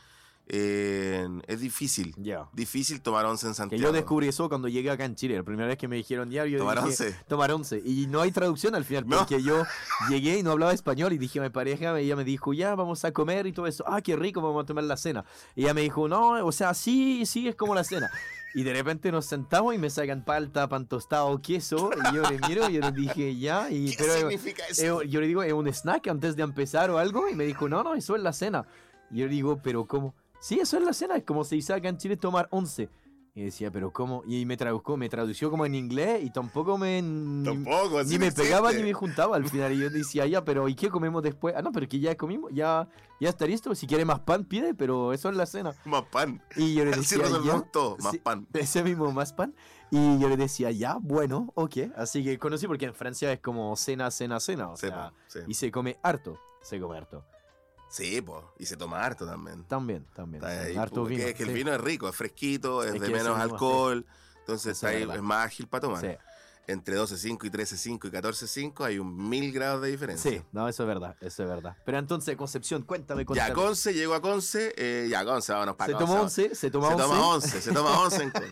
eh, es difícil. Ya. Difícil tomar once en Que Santiago. yo descubrí eso cuando llegué acá en Chile. La primera vez que me dijeron ya, yo Tomar dije, once. Tomar once. Y no hay traducción al final, No. porque yo llegué y no hablaba español y dije a mi pareja, ella me dijo, ya, vamos a comer y todo eso. Ah, qué rico, vamos a tomar la cena. Y ella me dijo, no, o sea, sí, sí, es como la cena. Y de repente nos sentamos y me sacan palta, pan tostado, queso. Y yo le miro y yo le dije, ya. Y, ¿Qué pero, significa eso? eh, yo le digo, ¿es un snack antes de empezar o algo? Y me dijo, no, no, eso es la cena. Y yo le digo, ¿pero cómo? Sí, eso es la cena, es como se dice acá en Chile tomar once. Y decía, ¿pero cómo? Y me tradujo, me tradució como en inglés y tampoco me... ni- Tampoco, Ni así me pegaba ni me juntaba al final. Y yo decía, ya, pero ¿y qué comemos después? Ah, no, pero que ya comimos, ya, ya está listo. Si quiere más pan, pide, pero eso es la cena. Más pan. Y yo le decía, ya, todo, más Sí. pan. ese mismo más pan. Y yo le decía, ya, bueno, ok. Así que conocí porque en Francia es como cena, cena, cena. O Sí, sea, sí. y se come harto. Se come harto. Sí, pues. Y se toma harto también. También, también. Está ahí, harto vino. es que el sí. vino es rico, es fresquito, es, Es de menos alcohol. Entonces Eso está es ahí, es más ágil para tomar. Sí, Entre 12.5 y 13.5 y 14.5 hay un mil grados de diferencia. sí, no, eso es verdad, eso es verdad. Pero entonces, Concepción, cuéntame, Ya, cuéntame. Conce, llego a Conce, eh, ya, Conce, vámonos para se Conce. vamos. 11, se toma Se 11. toma 11, se toma 11 en Conce.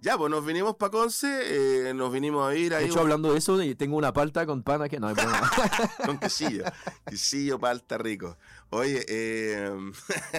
Ya, pues nos vinimos para Conce, eh, nos vinimos a ir De ahí hecho, hablando de eso, tengo una palta con pana que no hay problema. con quesillo. quesillo, palta rico. Oye, eh,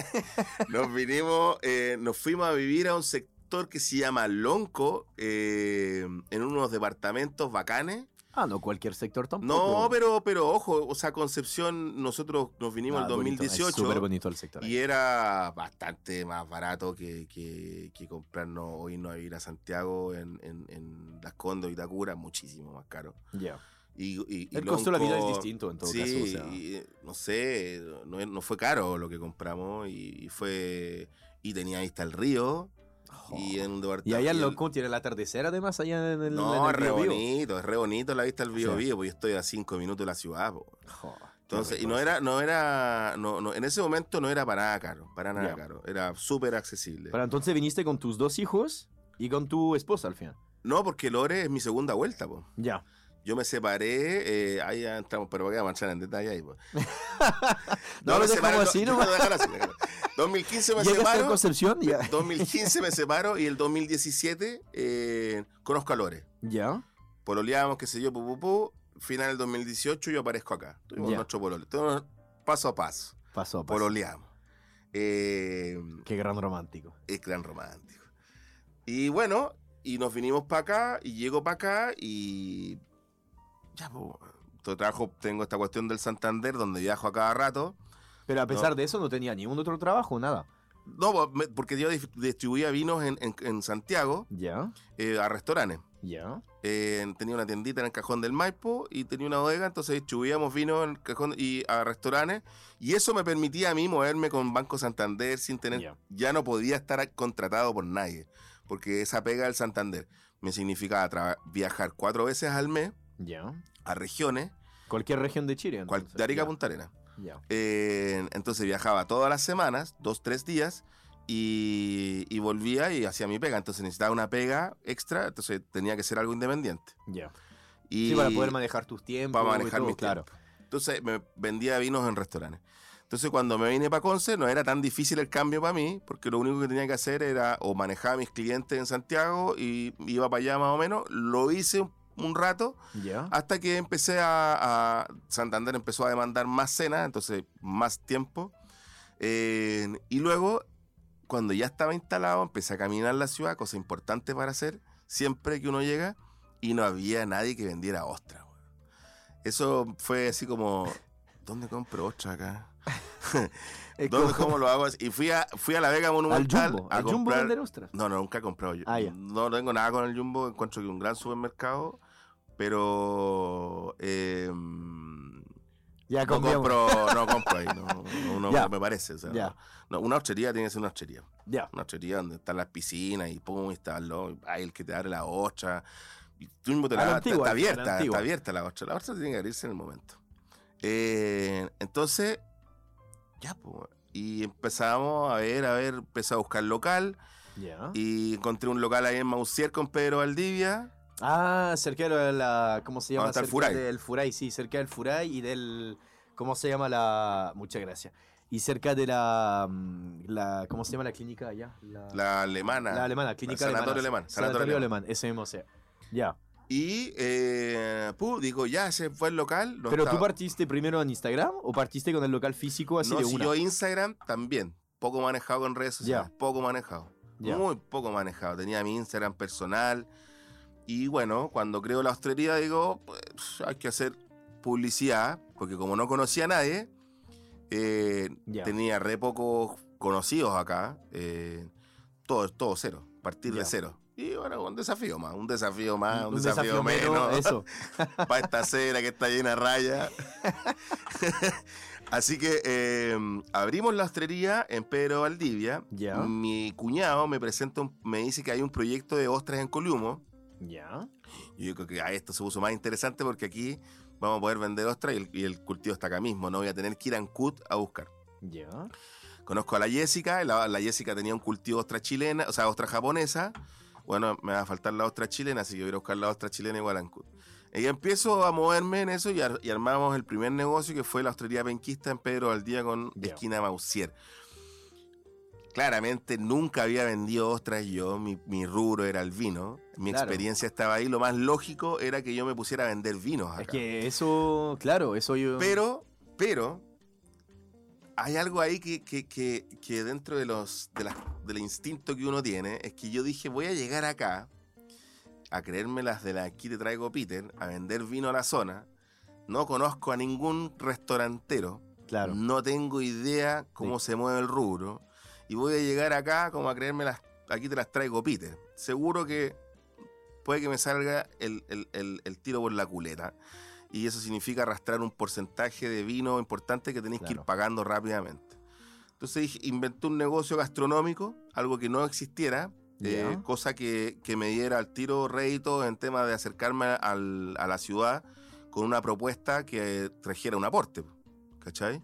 nos vinimos, eh, nos fuimos a vivir a un sector que se llama Lonco, eh, en unos departamentos bacanes. Ah, no, cualquier sector tampoco. No, pero, pero ojo, o sea, Concepción, nosotros nos vinimos es 2018. súper bonito el sector. ahí. Y era bastante más barato que, que, que comprarnos o irnos a vivir a Santiago en, en, en Las Condes o Itacura, muchísimo más caro. Ya. Y, y- y El costo de la vida es distinto en todo sí, caso. o sea. y, no sé, no, no fue caro lo que compramos y, y fue y tenía vista al río y en un Y allá en Loncón tiene el atardecer además, allá en el, No, en el re bonito, es re bonito la vista al Bío Sí. Bío, porque yo estoy a cinco minutos de la ciudad. po. Jo, Entonces, y no era, no era, no, no, en ese momento no era para nada caro, para nada caro, era súper accesible. Pero entonces viniste con tus dos hijos y con tu esposa al final. No, porque Lore es mi segunda vuelta, po. Ya. Yo me separé, eh, ahí ya entramos, pero voy a marchar en detalle ahí, po. No, me separé, así, no, ¿no? así, déjalo. 2015 me a separo, Concepción, ya. 2015 me separo y el 2017 eh, conozco a Lore. Ya. Pololeamos, qué sé yo, pu, pu, pu. Final del 2018 yo aparezco acá. Tuvimos nuestro polole. Paso a paso. Pasó, pasó. Pololeamos. Eh, Qué gran romántico. es gran romántico. Y bueno, y nos vinimos para acá, y llego para acá, y ya, pues, trabajo, tengo esta cuestión del Santander, donde viajo a cada rato. Pero a pesar de eso no tenía ni un otro trabajo, nada. No, porque yo distribuía vinos en, en- en Santiago Ya. eh, a restaurantes. Ya. Eh, tenía una tiendita en el cajón del Maipo y tenía una bodega, entonces distribuíamos vino en el cajón y a restaurantes. Y eso me permitía a mí moverme con Banco Santander sin tener. Ya. Ya no podía estar contratado por nadie, porque esa pega del Santander me significaba viajar cuatro veces al mes Ya. a regiones, Cualquier región de Chile. entonces. de Arica a. Punta Arenas. Ya. Eh, entonces viajaba todas las semanas, dos, tres días, y, y volvía y hacía mi pega. Entonces necesitaba una pega extra, entonces tenía que ser algo independiente. Ya. Y Sí, para poder manejar tus tiempos. para y manejar todo, mis claro. Entonces me vendía vinos en restaurantes. Entonces cuando me vine para Conce no era tan difícil el cambio para mí, porque lo único que tenía que hacer era o manejar a mis clientes en Santiago y iba para allá más o menos. Lo hice un, rato hasta que empecé a, a- Santander empezó a demandar más cenas, entonces más tiempo. Eh, y luego, cuando ya estaba instalado, empecé a caminar la ciudad, cosa importante para hacer, siempre que uno llega, y no había nadie que vendiera ostra. weón. Eso fue así como, ¿dónde compro ostra acá? ¿Dónde, ¿Cómo lo hago? Y fui a, fui a la Vega Al Monumental Jumbo. a Al Jumbo vender ostras. No, no, nunca he comprado yo. Ah. No tengo nada con el Jumbo, encuentro que un gran supermercado, pero eh, Ya no compro, no compro ahí, no, no- no Ya. me parece. o sea, Ya. no, una hostería tiene que ser una hostería. Una hostería donde están las piscinas y pum, y está lo- ay, el que te abre la ostra. Y tú mismo te la, la está- antigua, está la abierta, está abierta la ostra. La ostra tiene que abrirse en el momento. Eh, entonces, ya, pues. Y empezamos a ver, a ver, empecé a buscar local. Y encontré un local ahí en Mausier con Pedro Valdivia. Ah, cerca de la. ¿Cómo se llama? ¿Dónde está el Cerca Furay? Del Furay, sí, cerca del Furay y del. ¿Cómo se llama la. Muchas gracias. Y cerca de la. mm, la ¿Cómo se llama la clínica allá? La, La alemana. la alemana, clínica Sanatorio alemana. alemán, Sanatorio, sanatorio alemán. ese mismo sea. Ya. Y, eh, pu, digo, ya, ese fue el local. no Pero tú estaba- partiste primero en Instagram o partiste con el local físico así No, de si una? yo Instagram también. Poco manejado con redes sociales. Ya. Poco manejado. Muy poco manejado. Tenía mi Instagram personal. Y bueno, cuando creo la hostelería, digo, pues, hay que hacer publicidad. Porque como no conocía a nadie, eh, tenía re pocos conocidos acá. eh, todo, todo cero. Partir de cero. Y bueno, un desafío más, un desafío más, un, Un desafío, menos. Eso. para esta cera que está llena de raya. Así que eh, abrimos la ostrería en Pedro Valdivia. Ya. Mi cuñado me presenta, un- me dice que hay un proyecto de ostras en Columo. Ya. Yo creo que a esto se puso más interesante porque aquí vamos a poder vender ostras y el, y el cultivo está acá mismo. No voy a tener que ir a Ancud a buscar. Ya. Conozco a la Jessica, la, la Jessica tenía un cultivo de ostra chilena, o sea, ostra japonesa. Bueno, me va a faltar la ostra chilena, así que voy a buscar la ostra chilena igual a Ancud. Y empiezo a moverme en eso y, ar- y armamos el primer negocio que fue la hostelería penquista en Pedro Valdía con Ya. esquina Mausier. Claramente nunca había vendido ostras yo, mi, mi rubro era el vino, mi Claro. experiencia estaba ahí, lo más lógico era que yo me pusiera a vender vinos acá. Es que eso, claro, eso yo. Pero, pero, hay algo ahí que, que, que, que dentro de los, de del instinto que uno tiene, es que yo dije, voy a llegar acá, a creerme las de la aquí te traigo Peter, a vender vino a la zona. No conozco a ningún restaurantero, Claro. no tengo idea cómo se mueve el rubro, y voy a llegar acá como a creerme las aquí te las traigo Peter. Seguro que puede que me salga el, el- el- el tiro por la culeta. Y eso significa arrastrar un porcentaje de vino importante que tenéis que ir Claro. pagando rápidamente. Entonces inventé un negocio gastronómico, algo que no existiera, eh, Ya. cosa que, que me diera al tiro rédito en tema de acercarme al- a la ciudad con una propuesta que trajera un aporte, ¿cachai?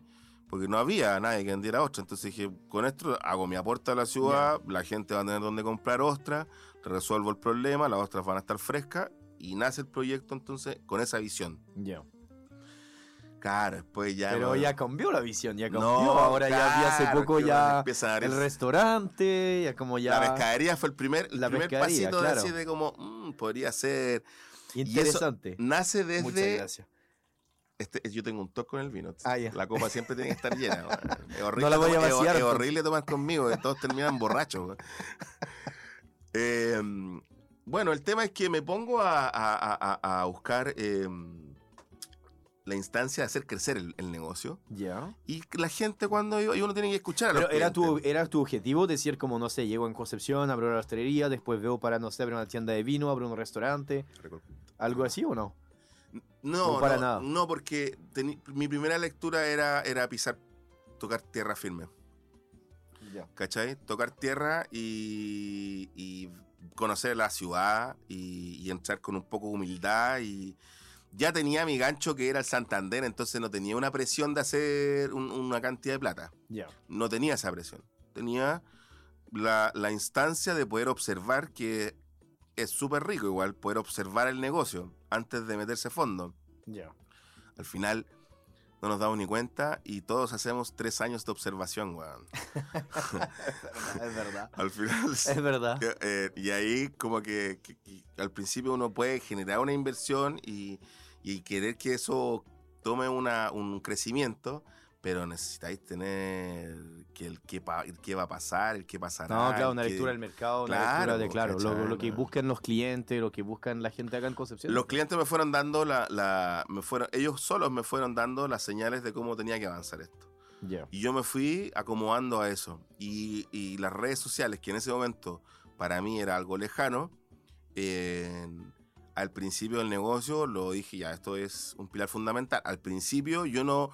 Porque no había nadie que vendiera ostra. Entonces dije, con esto hago mi aporte a la ciudad, la gente va a tener donde comprar ostras, resuelvo el problema, las ostras van a estar frescas y nace el proyecto entonces con esa visión. Ya. Claro, después ya... Pero no- ya cambió la visión, ya cambió. No, Ahora ya vi hace poco ya empieza a dar el restaurante, ya como ya. La pescadería fue el primer, el La primer pasito claro. de, así de como, mm, podría ser... Interesante. Nace Muchas desde... Este, yo tengo un toque con el vino. Ah. La copa siempre tiene que estar llena. Es horrible, No la voy a tomar- es- vaciar, Es, entonces. horrible tomar conmigo, que todos terminan borrachos. Eh, bueno, el tema es que me pongo a, a- a- a- a buscar eh, la instancia de hacer crecer el, el negocio. Ya. Y la gente cuando y uno tiene que escuchar a Pero los era tu, era tu objetivo decir como, no sé, llego en Concepción, abro una hostelería, después veo para, no sé, abrir una tienda de vino, abro un restaurante, algo así o no? No, No para no, nada. no, porque teni- mi primera lectura era, era pisar, tocar tierra firme. Ya. ¿cachai? Tocar tierra y, y conocer la ciudad y, y entrar con un poco de humildad y ya tenía mi gancho que era el Santander, entonces no tenía una presión de hacer un- una cantidad de plata, Ya. no tenía esa presión, tenía la, la instancia de poder observar que es súper rico igual, poder observar el negocio antes de meterse a fondo. Ya. Al final no nos damos ni cuenta y todos hacemos tres años de observación, weón. Es verdad. Al final Es verdad. Eh, y ahí como que, que- que al principio uno puede generar una inversión y, y querer que eso tome una, un crecimiento, pero necesitáis tener que el qué, el qué va a pasar, el qué pasará. No, claro, una qué- lectura del mercado, una Claro, lectura de, claro, lo, ¿cachai? lo que buscan los clientes, lo que buscan la gente acá en Concepción. Los clientes me fueron dando la, la- me fueron, ellos solos me fueron dando las señales de cómo tenía que avanzar esto. Ya. Y yo me fui acomodando a eso. Y, y las redes sociales, que en ese momento para mí era algo lejano, eh, al principio del negocio lo dije, ya, esto es un pilar fundamental. Al principio yo no,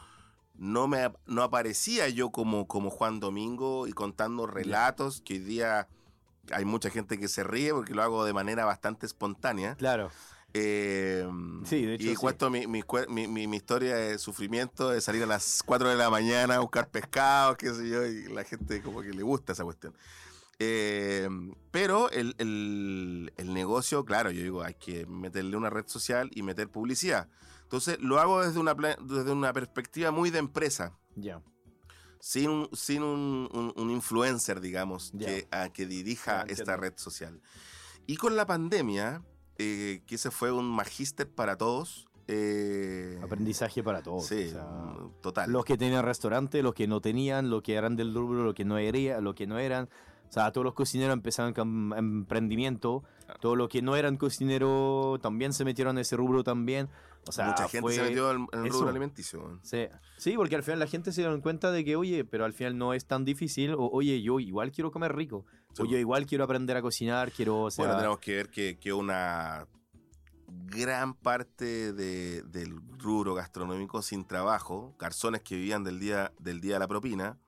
no, me, no aparecía yo como, como Juan Domingo y contando relatos, que hoy día hay mucha gente que se ríe porque lo hago de manera bastante espontánea. Claro. Eh, Sí, de hecho, y sí. cuento mi, mi, mi- mi- historia de sufrimiento, de salir a las 4 de la mañana a buscar pescado, qué sé yo, y la gente como que le gusta esa cuestión. Eh, pero el, el- el negocio, claro, yo digo, hay que meterle una red social y meter publicidad. Entonces lo hago desde una, desde una perspectiva muy de empresa, Ya. sin un, sin un, un- un influencer, digamos, Ya. que, a- que dirija Ya, esta red social. Y con la pandemia, eh, que ese fue un magíster para todos. eh, Aprendizaje para todos. Sí, o sea, total. los que tenían restaurante, los que no tenían, los que eran del rubro, los que no, era, los que no eran. O sea, todos los cocineros empezaron con emprendimiento. Claro. Todos los que no eran cocineros también se metieron en ese rubro también. O sea, Mucha gente se metió en, el rubro alimenticio. Sí. sí, porque al final la gente se dieron cuenta de que, oye, pero al final no es tan difícil. O, oye, yo igual quiero comer rico. Sí, o yo igual quiero aprender a cocinar, quiero... O sea, Bueno, tenemos que ver que, que una gran parte de- del rubro gastronómico sin trabajo, garzones que vivían del día, del día de la propina,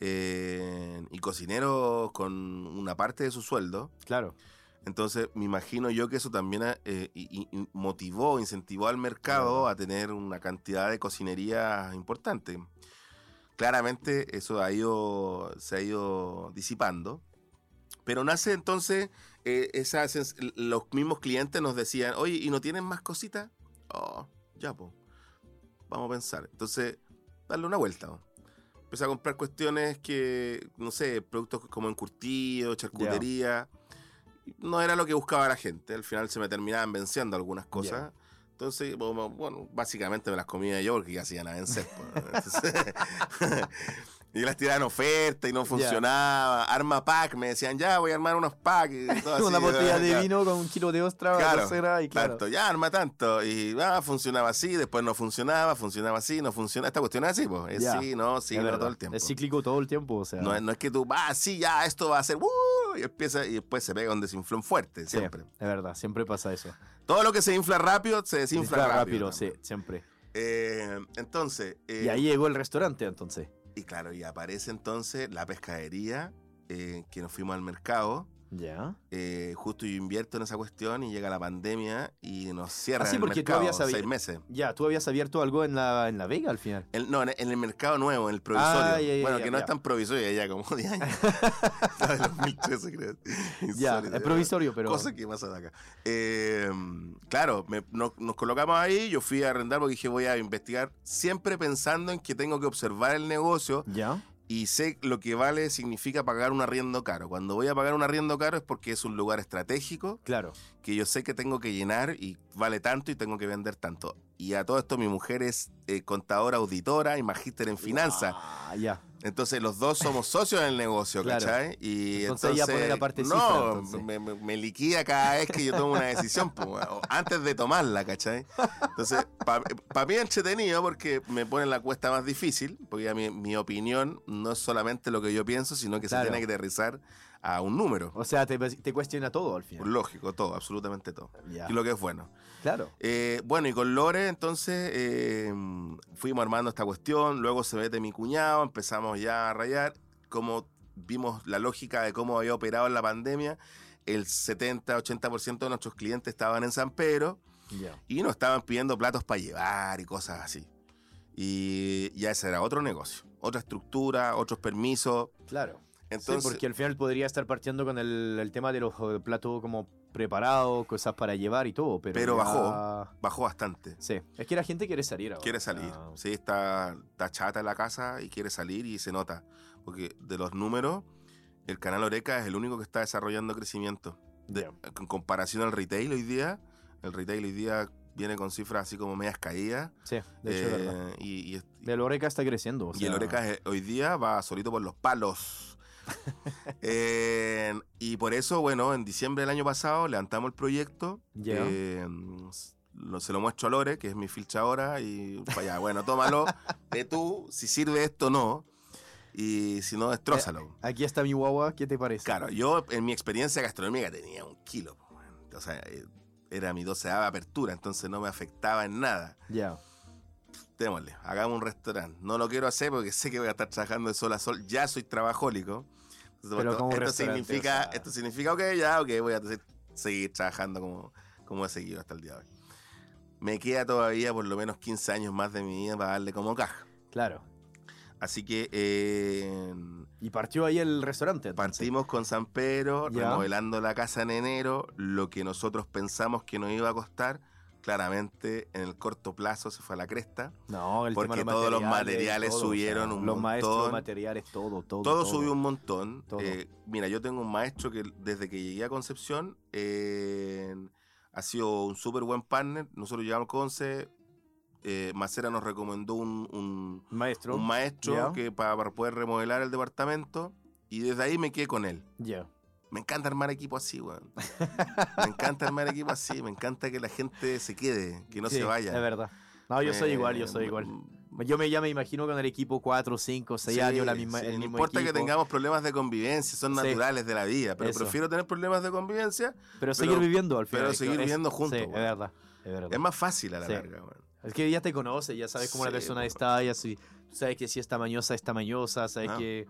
eh, y cocineros con una parte de su sueldo. Claro. Entonces, me imagino yo que eso también eh, y- y motivó, incentivó al mercado a tener una cantidad de cocinería importante. Claramente eso ha ido, se ha ido disipando. Pero nace entonces, eh, los mismos clientes nos decían, oye, ¿y no tienen más cositas? Oh, ya, pues. Vamos a pensar. Entonces, darle una vuelta. po. Empecé a comprar cuestiones que, no sé, productos como encurtido, charcutería. No era lo que buscaba la gente. Al final se me terminaban venciendo algunas cosas. Entonces, bueno, bueno, básicamente me las comía yo porque ya se iban a vencer. pues. Entonces, y las tiraban oferta y no funcionaba. Arma pack, me decían, ya voy a armar unos packs. y todo así, Una botella de vino con un kilo de ostra, Claro, y claro. Tanto, ya arma tanto. Y ah, funcionaba así, después no funcionaba, funcionaba así, no funcionaba. Esta cuestión es así, pues. Es Ya, sí, no, sí, no todo el tiempo. Es cíclico todo el tiempo, o sea. No, es- no es que tú, ah, sí, ya, esto va a ser, ¡uh! y empieza, y después se pega un desinflón fuerte, Sí, siempre. es verdad, siempre pasa eso. Todo lo que se infla rápido, se desinfla Infla rápido. sí, siempre. Eh, entonces, eh, Y ahí llegó el restaurante, entonces. Y claro, y aparece entonces la pescadería, eh, que nos fuimos al mercado. Ya. eh, justo yo invierto en esa cuestión y llega la pandemia y nos cierran Ah, sí, el porque tú mercado habías sabi- seis meses. Ya, tú habías abierto algo en la, en la Vega al final. El- no, en en el mercado nuevo, en el provisorio. Ah, ya, ya, bueno, ya, que no es tan provisorio, ya como 10 años. de 2013, creo. Ya, es provisorio, pero. Cosa que pasa de acá. Eh, claro, me- nos, nos colocamos ahí, yo fui a arrendar porque dije voy a investigar, siempre pensando en que tengo que observar el negocio Ya. Y sé lo que vale significa pagar un arriendo caro. Cuando voy a pagar un arriendo caro es porque es un lugar estratégico Claro. que yo sé que tengo que llenar y vale tanto y tengo que vender tanto. Y a todo esto mi mujer es eh, contadora, auditora y magíster en finanzas. Ah, ya. Entonces los dos somos socios en el negocio, Claro. ¿cachai? Y Entonces entonces, ella pone la parte cifra, No, entonces. me, liquida cada vez que yo tomo una decisión, pues, antes de tomarla, ¿cachai? Entonces, para mí es entretenido porque me pone la cuesta más difícil, porque ya mi, mi opinión no es solamente lo que yo pienso, sino que Claro. se tiene que aterrizar a un número. O sea, te, te cuestiona todo al final. Lógico, todo, absolutamente todo. Ya. Y lo que es bueno. Claro. Eh, bueno, y con Lore, entonces, eh, fuimos armando esta cuestión. Luego se mete mi cuñado, empezamos ya a rayar. Como vimos la lógica de cómo había operado en la pandemia, el 70-80% de nuestros clientes estaban en San Pedro y nos estaban pidiendo platos para llevar y cosas así. Y ya ese era otro negocio, otra estructura, otros permisos. Claro. Entonces, sí, porque al final podría estar partiendo con el, el tema de los eh, platos como preparados, cosas para llevar y todo, pero. Pero ya- bajó. bajó bastante. Sí, es que la gente quiere salir ahora. Quiere salir. Sí, está, está chata en la casa y quiere salir y se nota. Porque de los números, el canal Oreca es el único que está desarrollando crecimiento. De-. En comparación al retail hoy día, el retail hoy día viene con cifras así como medias caídas. Sí, de hecho es eh, verdad. y, y- El Oreca está creciendo. o y el Oreca hoy día va solito por los palos. Eh, y por eso, bueno, en diciembre del año pasado levantamos el proyecto. Eh, lo- se lo muestro a Lore, que es mi filchadora, y para allá, bueno, tómalo, ve tú, si sirve esto no, y si no, destrózalo. Aquí está mi guagua, ¿qué te parece? Claro, yo en mi experiencia gastronómica tenía un kilo, man. o sea, eh, era mi doceava apertura, entonces no me afectaba en nada. Ya. Démosle, hagamos un restaurante. No lo quiero hacer porque sé que voy a estar trabajando de sol a sol. Ya soy trabajólico. Entonces, esto, como significa, o sea. esto significa, ok, ya, ok, voy a se- seguir trabajando como, como he seguido hasta el día de hoy. Me queda todavía por lo menos 15 años más de mi vida para darle como caja. Claro. Así que eh, Y partió ahí el restaurante. entonces. partimos con San Pedro, remodelando la casa en enero, lo que nosotros pensamos que nos iba a costar, claramente en el corto plazo se fue a la cresta. No, el Porque tema de todos los materiales subieron un Los maestros, montón. materiales, todo, todo. Todo subió un montón. Todo. Eh, mira, yo tengo un maestro que desde que llegué a Concepción eh, ha sido un súper buen partner. Nosotros llegamos a Conce, eh, Macera nos recomendó un, un- Maestro. un maestro Ya. que para, para poder remodelar el departamento y desde ahí me quedé con él. Ya. Me encanta armar equipo así, weón. me encanta armar equipo así, me encanta que la gente se quede, que no Sí, se vaya. Es verdad. No, yo soy Me- igual, yo soy igual. me- Yo me, ya me imagino con el equipo 4, 5, 6 Sí, años, la misma, sí, el no mismo importa que equipo, tengamos problemas de convivencia, son Sí. naturales de la vida, pero Eso. prefiero tener problemas de convivencia. Pero seguir pero- viviendo al final. pero es- seguir es- viviendo juntos, Sí, es verdad. Es verdad. Es más fácil a la Sí. larga, weón. Es que ya te conoces, ya sabes cómo la Sí, persona po. está, ya si, sabes que si está mañosa, está mañosa, sabes Ah, que...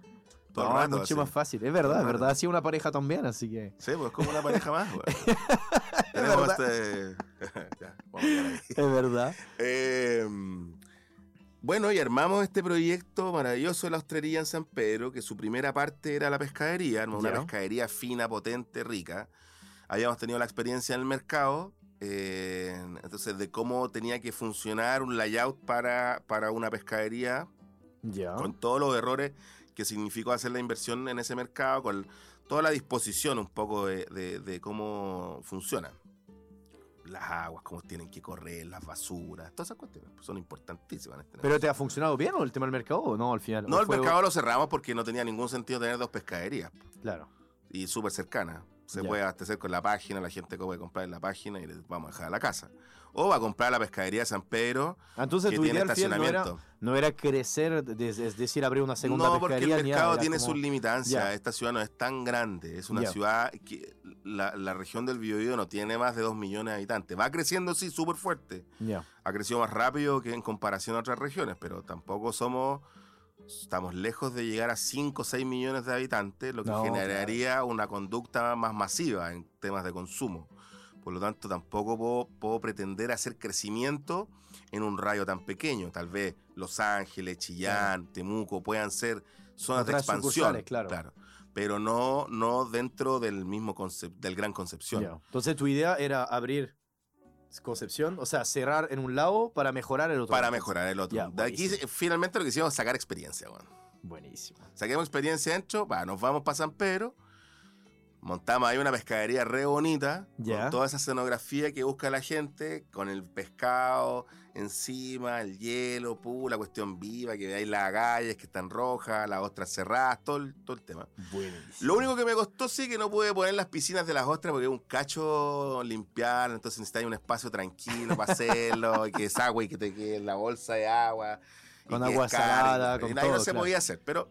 todo el es mucho así. más fácil, es verdad, es verdad, ha sido una pareja también, así que... Sí, pues es como una pareja más. Tenemos verdad. este... ya, vamos a llegar ahí. Es verdad. Eh, bueno, y armamos este proyecto maravilloso de la hostelería en San Pedro, que su primera parte era la pescadería, una pescadería fina, potente, rica. Habíamos tenido la experiencia en el mercado, eh, entonces de cómo tenía que funcionar un layout para, para una pescadería Ya. con todos los errores que significó hacer la inversión en ese mercado, con toda la disposición un poco de, de- de cómo funciona. Las aguas, cómo tienen que correr, las basuras, todas esas cuestiones pues, son importantísimas. en este ¿Pero te ha funcionado bien o el tema del mercado o no al final? no, ¿O el mercado lo cerramos porque no tenía ningún sentido tener dos pescaderías Claro. y súper cercanas. Se puede abastecer con la página, la gente puede comprar en la página y les vamos a dejar a la casa. O va a comprar la pescadería de San Pedro, Ah, Entonces que tu tiene final no era, estacionamiento. no era crecer, es decir, abrir una segunda no, porque el pescadería. ni nada, mercado era tiene como- sus limitancias. Esta ciudad no es tan grande. Es una ciudad que la, la región del Biobío no tiene más de 2 millones de habitantes. Va creciendo, sí, súper fuerte. Ha crecido más rápido que en comparación a otras regiones, pero tampoco somos... Estamos lejos de llegar a 5 o 6 millones de habitantes, lo que No, generaría una conducta más masiva en temas de consumo. Por lo tanto, tampoco puedo, puedo pretender hacer crecimiento en un radio tan pequeño. Tal vez Los Ángeles, Chillán, Temuco puedan ser zonas de Otras expansión. sucursales, claro. Pero no, no dentro del mismo concepto, del gran Concepción. Ya. Entonces tu idea era abrir Concepción, o sea, cerrar en un lado para mejorar el otro. Para mejorar el otro. Ya, de aquí, finalmente, lo que hicimos es sacar experiencia, weón. Buenísimo. Saquemos experiencia dentro, va, nos vamos para San Pedro, montamos ahí una pescadería re bonita, Ya. con toda esa escenografía que busca la gente, con el pescado encima, el hielo, pu, la cuestión viva, que veáis las agallas que están rojas, las ostras cerradas, todo el, todo el tema. Buenísimo. Lo único que me costó sí que no pude poner las piscinas de las ostras porque es un cacho limpiar, entonces necesitáis un espacio tranquilo para hacerlo, y que es agua y que te quede en la bolsa de agua. y Con agua y- salada, y con ahí no todo, se claro. podía hacer, pero,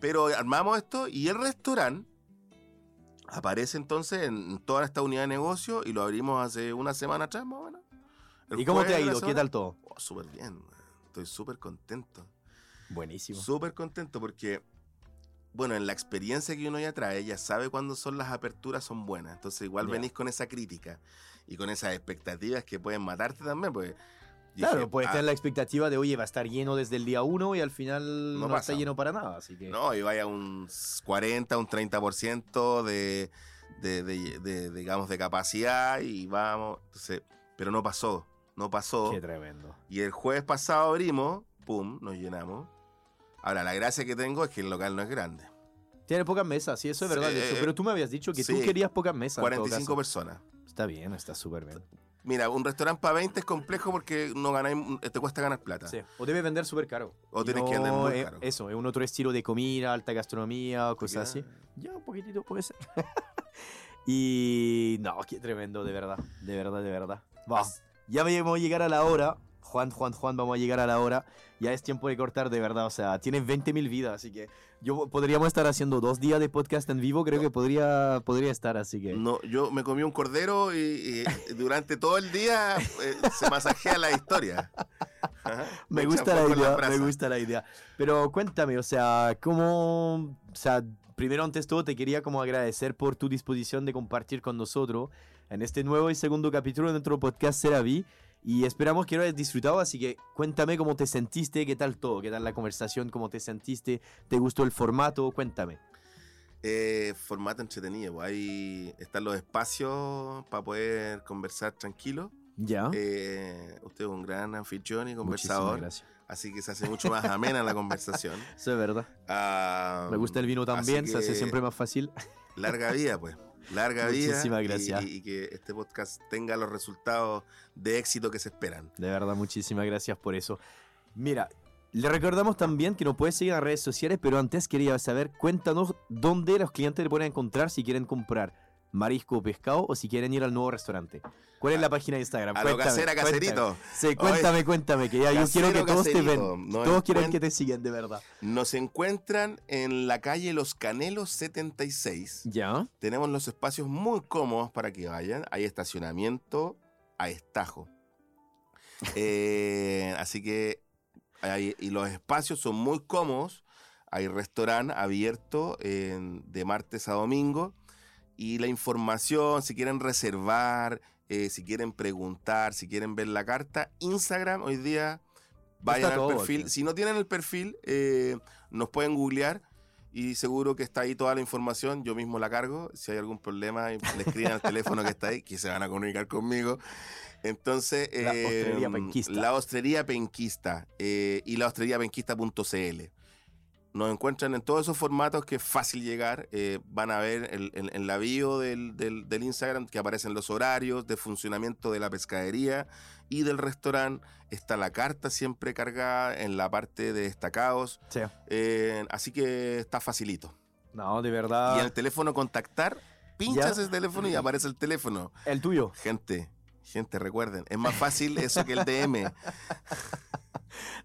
pero armamos esto y el restaurante aparece entonces en toda esta unidad de negocio y lo abrimos hace una semana atrás más o menos. El ¿Y cómo te ha ido? ¿Qué tal todo? Oh, súper bien, man. estoy súper contento. Buenísimo. Súper contento porque, bueno, en la experiencia que uno ya trae, ya sabe cuándo son las aperturas son buenas. Entonces igual venís con esa crítica y con esas expectativas que pueden matarte también, pues. Claro, dije, puedes ah, tener la expectativa de, oye, va a estar lleno desde el día uno y al final No no, está lleno para nada, así que... No, y vaya un 40, un 30% de, de, de, de, digamos, de capacidad y vamos. Entonces, pero no pasó, no pasó. Qué tremendo. Y el jueves pasado abrimos, pum, nos llenamos. Ahora, la gracia que tengo es que el local no es grande. Tiene pocas mesas, sí, eso es verdad. Sí, eh, pero tú me habías dicho que tú sí. querías pocas mesas. en todo 45 caso. personas. Está bien, está súper bien. Mira, un restaurante para 20 es complejo porque no ganáis, te cuesta ganar plata. Sí. O debe vender súper caro. O tienes que vender muy caro. Eso, es un otro estilo de comida, alta gastronomía o cosas así. Ya. Un poquitito puede ser. y no, qué tremendo, de verdad. De verdad, de verdad. Va. Ya vamos a llegar a la hora. Juan, Juan, Juan, vamos a llegar a la hora. Ya es tiempo de cortar, de verdad. O sea, tienes 20.000 vidas, así que yo podríamos estar haciendo dos días de podcast en vivo. Creo que podría, podría estar, así que. No, yo me comí un cordero y, y durante todo el día eh, se masajea la historia. Ajá. Me echan gusta la idea, las me gusta la idea. Pero cuéntame, o sea, ¿cómo...? O sea, primero antes todo te quería como agradecer por tu disposición de compartir con nosotros en este nuevo y segundo capítulo de nuestro podcast Seraví. Y esperamos que lo hayas disfrutado, así que cuéntame cómo te sentiste, qué tal todo, qué tal la conversación, cómo te sentiste, te gustó el formato, cuéntame. Eh, formato entretenido, pues, ahí están los espacios para poder conversar tranquilo. Ya. Eh, usted es un gran anfitrión y conversador, gracias. así que se hace mucho más amena la conversación. Eso es verdad. Ah, Me gusta el vino también, se hace siempre más fácil. Larga vida, pues. Larga vida. Muchísimas y- gracias. Y, y que este podcast tenga los resultados de éxito que se esperan. De verdad, muchísimas gracias por eso. Mira, le recordamos también que nos puedes seguir en las redes sociales, pero antes quería saber, cuéntanos dónde los clientes le pueden encontrar si quieren comprar marisco o pescado o si quieren ir al nuevo restaurante. ¿Cuál es la página de Instagram? A lo Cuéntame, casera, cuéntame. caserito. Sí, cuéntame, cuéntame, que ya yo quiero que todos te ven. Nos Todos quieren que te sigan, de verdad. Nos encuentran en la calle Los Canelos 76. ¿Ya? Tenemos los espacios muy cómodos para que vayan. Hay estacionamiento a estajo. Eh, así que hay- y los espacios son muy cómodos. Hay restaurante abierto en- de martes a domingo. Y la información, si quieren reservar, eh, si quieren preguntar, si quieren ver la carta, Instagram hoy día vayan al perfil. aquí. Si no tienen el perfil, eh, nos pueden googlear y seguro que está ahí toda la información. Yo mismo la cargo. Si hay algún problema, le escriben al teléfono que está ahí, que se van a comunicar conmigo. Entonces, La eh, Hostelería Penquista. La Hostelería Penquista eh, y la hostreriapenquista.cl. Nos encuentran en todos esos formatos que es fácil llegar. eh, van a ver el- en, en la bio del, del- del Instagram que aparecen los horarios de funcionamiento de la pescadería y del restaurante. Está la carta siempre cargada en la parte de destacados. Sí. eh, así que está facilito. No, de Y verdad. en el teléfono contactar, pinchas Ya. ese teléfono y aparece el teléfono. El tuyo. Gente, gente, recuerden, es más fácil eso que el DM.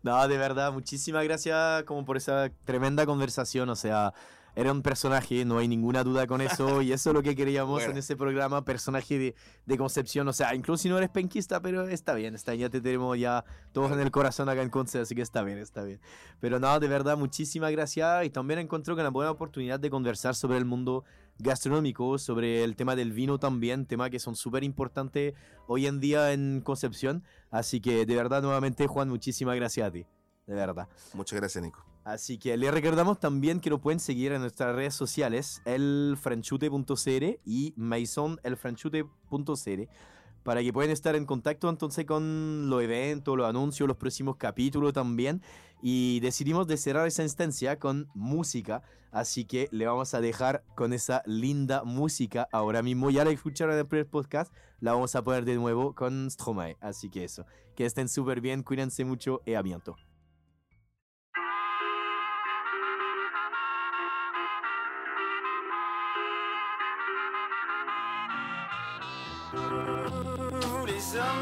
No, de verdad, muchísimas gracias como por esa tremenda conversación. O sea, era un personaje, no hay ninguna duda con eso. Y eso es lo que queríamos Bueno. en ese programa, personaje de, de Concepción. O sea, incluso si no eres penquista, pero está bien, está ya te tenemos ya todos en el corazón acá en Conce, así que está bien, está bien. Pero no, de verdad, muchísimas gracias. Y también encuentro que una buena oportunidad de conversar sobre el mundo gastronómico, sobre el tema del vino también, tema que son súper importantes hoy en día en Concepción. Así que de verdad, nuevamente, Juan, muchísimas gracias a ti. De verdad. Muchas gracias, Nico. Así que les recordamos también que lo pueden seguir en nuestras redes sociales, elfranchute.cr y masonelfranchute.cr, para que puedan estar en contacto entonces con los eventos, los anuncios, los próximos capítulos también. Y decidimos de cerrar esa instancia con música, así que le vamos a dejar con esa linda música. Ahora mismo ya la escucharon en el primer podcast, la vamos a poner de nuevo con Stromae. Así que eso, que estén súper bien, cuídense mucho y a bientôt.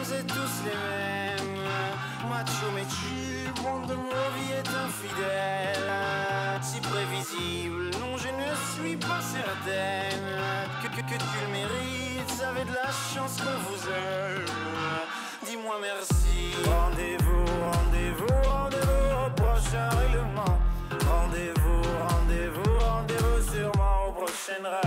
Hommes êtes tous les mêmes. Macho mais tu monde de vies est infidèle Si prévisible, non je ne suis pas certaine. Que, que, que tu le mérites, avez de la chance qu'on vous aime. Dis-moi merci. Rendez-vous, rendez-vous, rendez-vous au prochain règlement. Rendez-vous, rendez-vous, rendez-vous sûrement au prochain rêve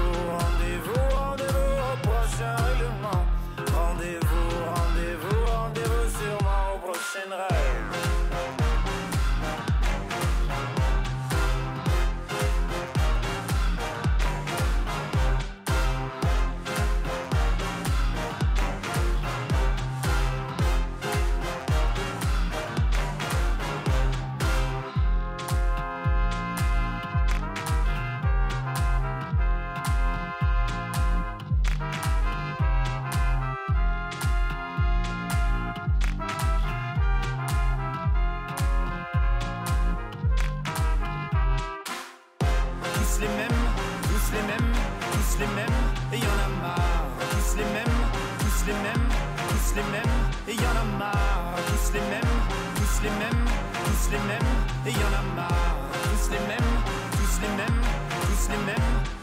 Shine Tous les mêmes, tous les mêmes, tous les mêmes, et y en a marre. Tous les mêmes, tous les mêmes, tous les mêmes,